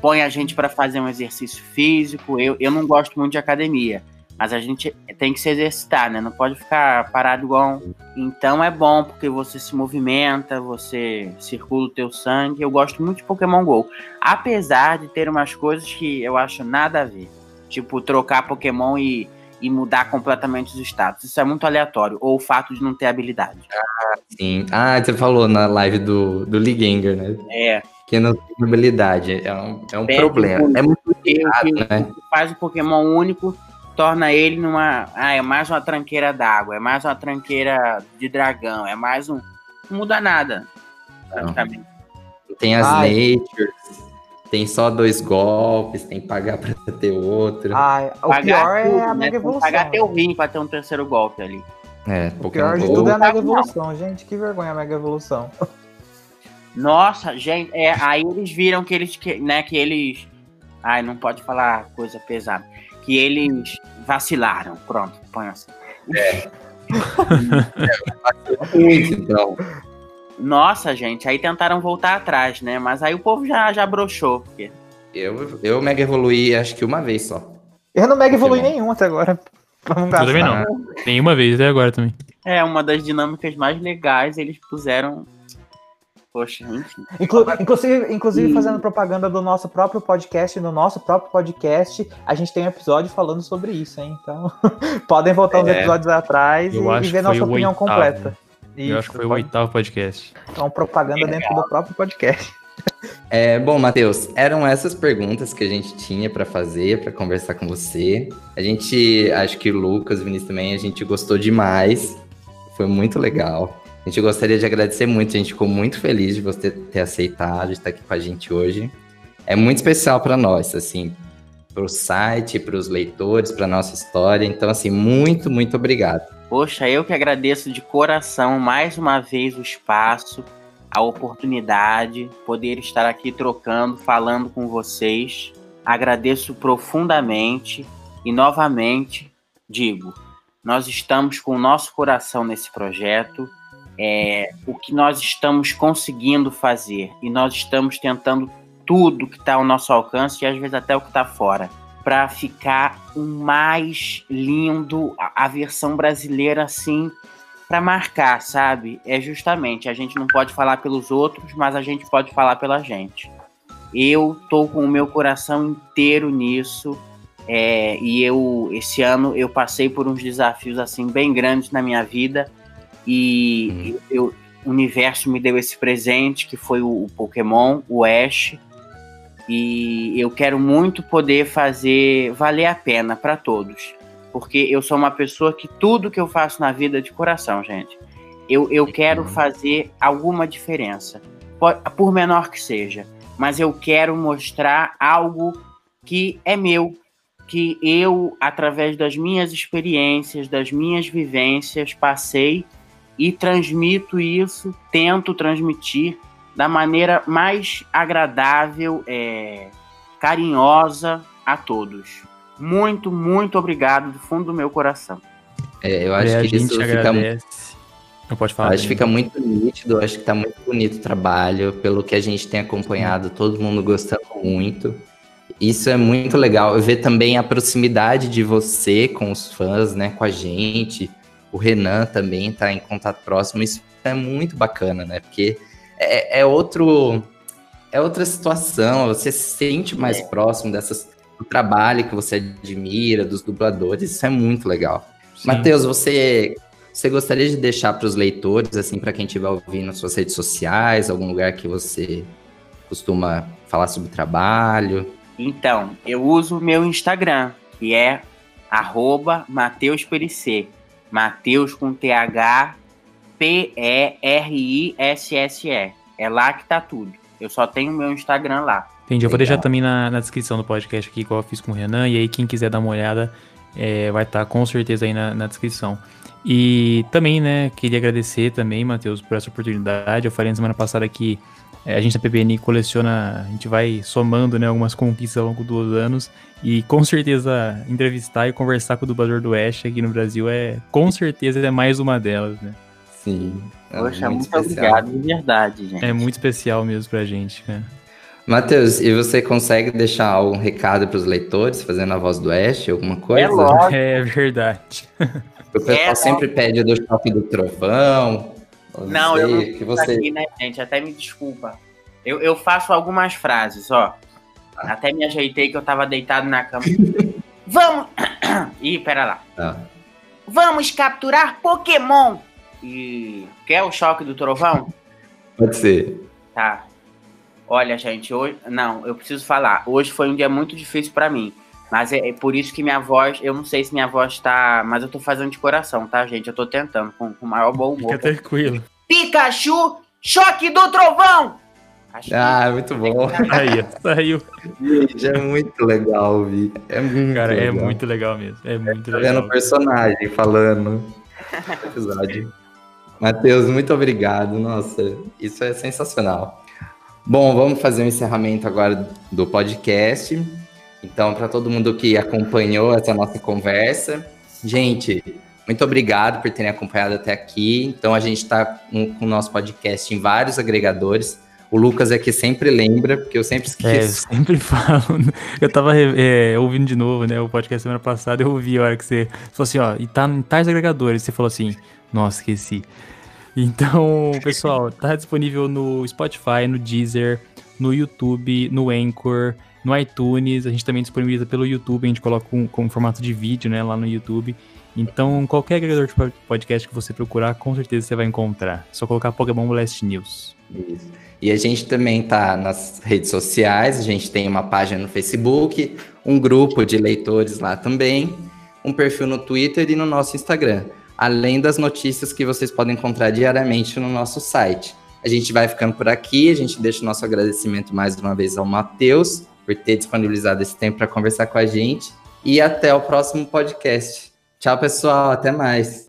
Põe a gente para fazer um exercício físico. Eu, eu não gosto muito de academia, mas a gente tem que se exercitar, né? Não pode ficar parado igual. Então é bom porque você se movimenta, você circula o teu sangue. Eu gosto muito de Pokémon GO. Apesar de ter umas coisas que eu acho nada a ver. Tipo, trocar Pokémon e, e mudar completamente os status. Isso é muito aleatório. Ou o fato de não ter habilidade. Ah, sim. Ah, você falou na live do, do Liganger, né? É. Que não tem habilidade. É um, é um problema. É muito complicado, né? Faz o Pokémon único torna ele numa. Ah, é mais uma tranqueira d'água, é mais uma tranqueira de dragão, é mais um. Não muda nada, praticamente. Tem as Ai. natures, tem só dois golpes, tem que pagar pra ter outro. Ai, o pagar pior é tudo, é a né? mega evolução. Pagar teu rim pra ter um terceiro golpe ali. É, o pior de tudo é a mega evolução, gente. Que vergonha a mega evolução. Nossa, gente, é, aí eles viram que eles, que, né, que eles. Ai, não pode falar coisa pesada que eles vacilaram. Pronto, põe assim. É. então. Nossa, gente, aí tentaram voltar atrás, né? Mas aí o povo já, já broxou. Porque... Eu, eu mega evoluí acho que uma vez só. Eu não mega evolui nenhum até agora. Não eu também não. Nenhuma vez até agora também. É, uma das dinâmicas mais legais eles puseram Poxa, enfim. Inclu inclusive, inclusive fazendo propaganda do nosso próprio podcast, no nosso próprio podcast, a gente tem um episódio falando sobre isso, hein? Então, podem voltar é, uns episódios atrás e, e, ver nossa opinião oitavo. completa. Isso, eu acho que foi pode... o oitavo podcast. Então, propaganda é dentro do próprio podcast. É, bom, Matheus, eram essas perguntas que a gente tinha para fazer, para conversar com você. A gente, acho que o Lucas, o Vinícius também, a gente gostou demais. Foi muito legal. A gente gostaria de agradecer muito, a gente ficou muito feliz de você ter aceitado estar aqui com a gente hoje. É muito especial para nós, assim, para o site, para os leitores, para nossa história. Então, assim, muito, muito obrigado. Poxa, eu que agradeço de coração mais uma vez o espaço, a oportunidade, poder estar aqui trocando, falando com vocês. Agradeço profundamente e novamente digo, nós estamos com o nosso coração nesse projeto é, o que nós estamos conseguindo fazer e nós estamos tentando tudo que está ao nosso alcance e às vezes até o que está fora para ficar o mais lindo a, a versão brasileira assim para marcar, sabe? É justamente a gente não pode falar pelos outros, mas a gente pode falar pela gente. Eu tô com o meu coração inteiro nisso. É, e eu esse ano eu passei por uns desafios assim bem grandes na minha vida e hum. eu, o universo me deu esse presente que foi o, o Pokémon, o Ash. E eu quero muito poder fazer valer a pena para todos. Porque eu sou uma pessoa que tudo que eu faço na vida é de coração, gente. Eu, eu quero fazer alguma diferença, por menor que seja. Mas eu quero mostrar algo que é meu, que eu, através das minhas experiências, das minhas vivências, passei e transmito isso, tento transmitir da maneira mais agradável, é, carinhosa a todos. Muito, muito obrigado do fundo do meu coração. É, eu acho é, que isso fica muito. Não pode falar. Acho que fica muito nítido, acho que tá muito bonito o trabalho, pelo que a gente tem acompanhado, todo mundo gostando muito. Isso é muito legal. Eu ver também a proximidade de você com os fãs, né, com a gente o Renan também está em contato próximo. Isso é muito bacana, né? Porque é, é outro. É outra situação, você se sente mais é. próximo dessas, do trabalho que você admira, dos dubladores, isso é muito legal. Matheus, você, você gostaria de deixar para os leitores, assim, para quem estiver ouvindo nas suas redes sociais, algum lugar que você costuma falar sobre trabalho? Então, eu uso o meu Instagram, que é arroba Mateus com TH P-E-R-I-S-S-E. É lá que tá tudo. Eu só tenho meu Instagram lá. Entendi. Eu vou deixar também na, na, descrição do podcast aqui, igual eu fiz com o Renan. E aí, quem quiser dar uma olhada, é, vai estar tá com certeza aí na, na, descrição. E também, né, queria agradecer também, Matheus, por essa oportunidade. Eu falei na semana passada que É, a gente da PBN coleciona, a gente vai somando né, algumas conquistas ao longo dos anos. E com certeza entrevistar e conversar com o dublador do Ash aqui no Brasil é com certeza é mais uma delas, né? Sim. É Poxa, muito, muito obrigado, de verdade, gente. É muito especial mesmo pra gente, cara. Matheus, e você consegue deixar algum recado para os leitores, fazendo a voz do Ash, alguma coisa? É lógico. É verdade. O pessoal é, sempre pede do choque do trovão. Não, sei, eu não que você... aqui, né, gente? Até me desculpa. Eu, eu faço algumas frases, ó. Ah. Até me ajeitei que eu tava deitado na cama. Vamos! Ih, pera lá. Ah. Vamos capturar Pokémon! E quer o choque do trovão? Pode ser. Tá. Olha, gente, hoje. Não, eu preciso falar. Hoje foi um dia muito difícil para mim. Mas é, é, por isso que minha voz. Eu não sei se minha voz tá. Mas eu tô fazendo de coração, tá, gente? Eu tô tentando, com o maior bom humor. Fica tranquilo. Pikachu, choque do trovão! Acho ah, que... muito bom. Aí, saiu. É muito legal ouvir. É muito Cara, é legal. é muito legal mesmo. É muito tá legal. vendo o personagem falando. Episódio. Matheus, muito obrigado. Nossa, isso é sensacional. Bom, vamos fazer o um encerramento agora do podcast. Então, para todo mundo que acompanhou essa nossa conversa, gente, muito obrigado por terem acompanhado até aqui. Então, a gente está com o nosso podcast em vários agregadores. O Lucas é que sempre lembra, porque eu sempre esqueço. É, eu sempre falo. Eu tava é, ouvindo de novo, né, o podcast semana passada, eu ouvi a hora que você falou assim, ó, e tá em tais agregadores. Você falou assim, nossa, esqueci. Então, pessoal, tá disponível no Spotify, no Deezer, no YouTube, no Anchor, no iTunes. A gente também disponibiliza pelo YouTube, a gente coloca com, com formato de vídeo, né, lá no YouTube. Então, qualquer agregador de podcast que você procurar, com certeza você vai encontrar. É só colocar Pokémon Blast News. Isso. E a gente também tá nas redes sociais, a gente tem uma página no Facebook, um grupo de leitores lá também, um perfil no Twitter e no nosso Instagram além das notícias que vocês podem encontrar diariamente no nosso site. A gente vai ficando por aqui, a gente deixa o nosso agradecimento mais uma vez ao Matheus por ter disponibilizado esse tempo para conversar com a gente e até o próximo podcast. Tchau, pessoal, até mais.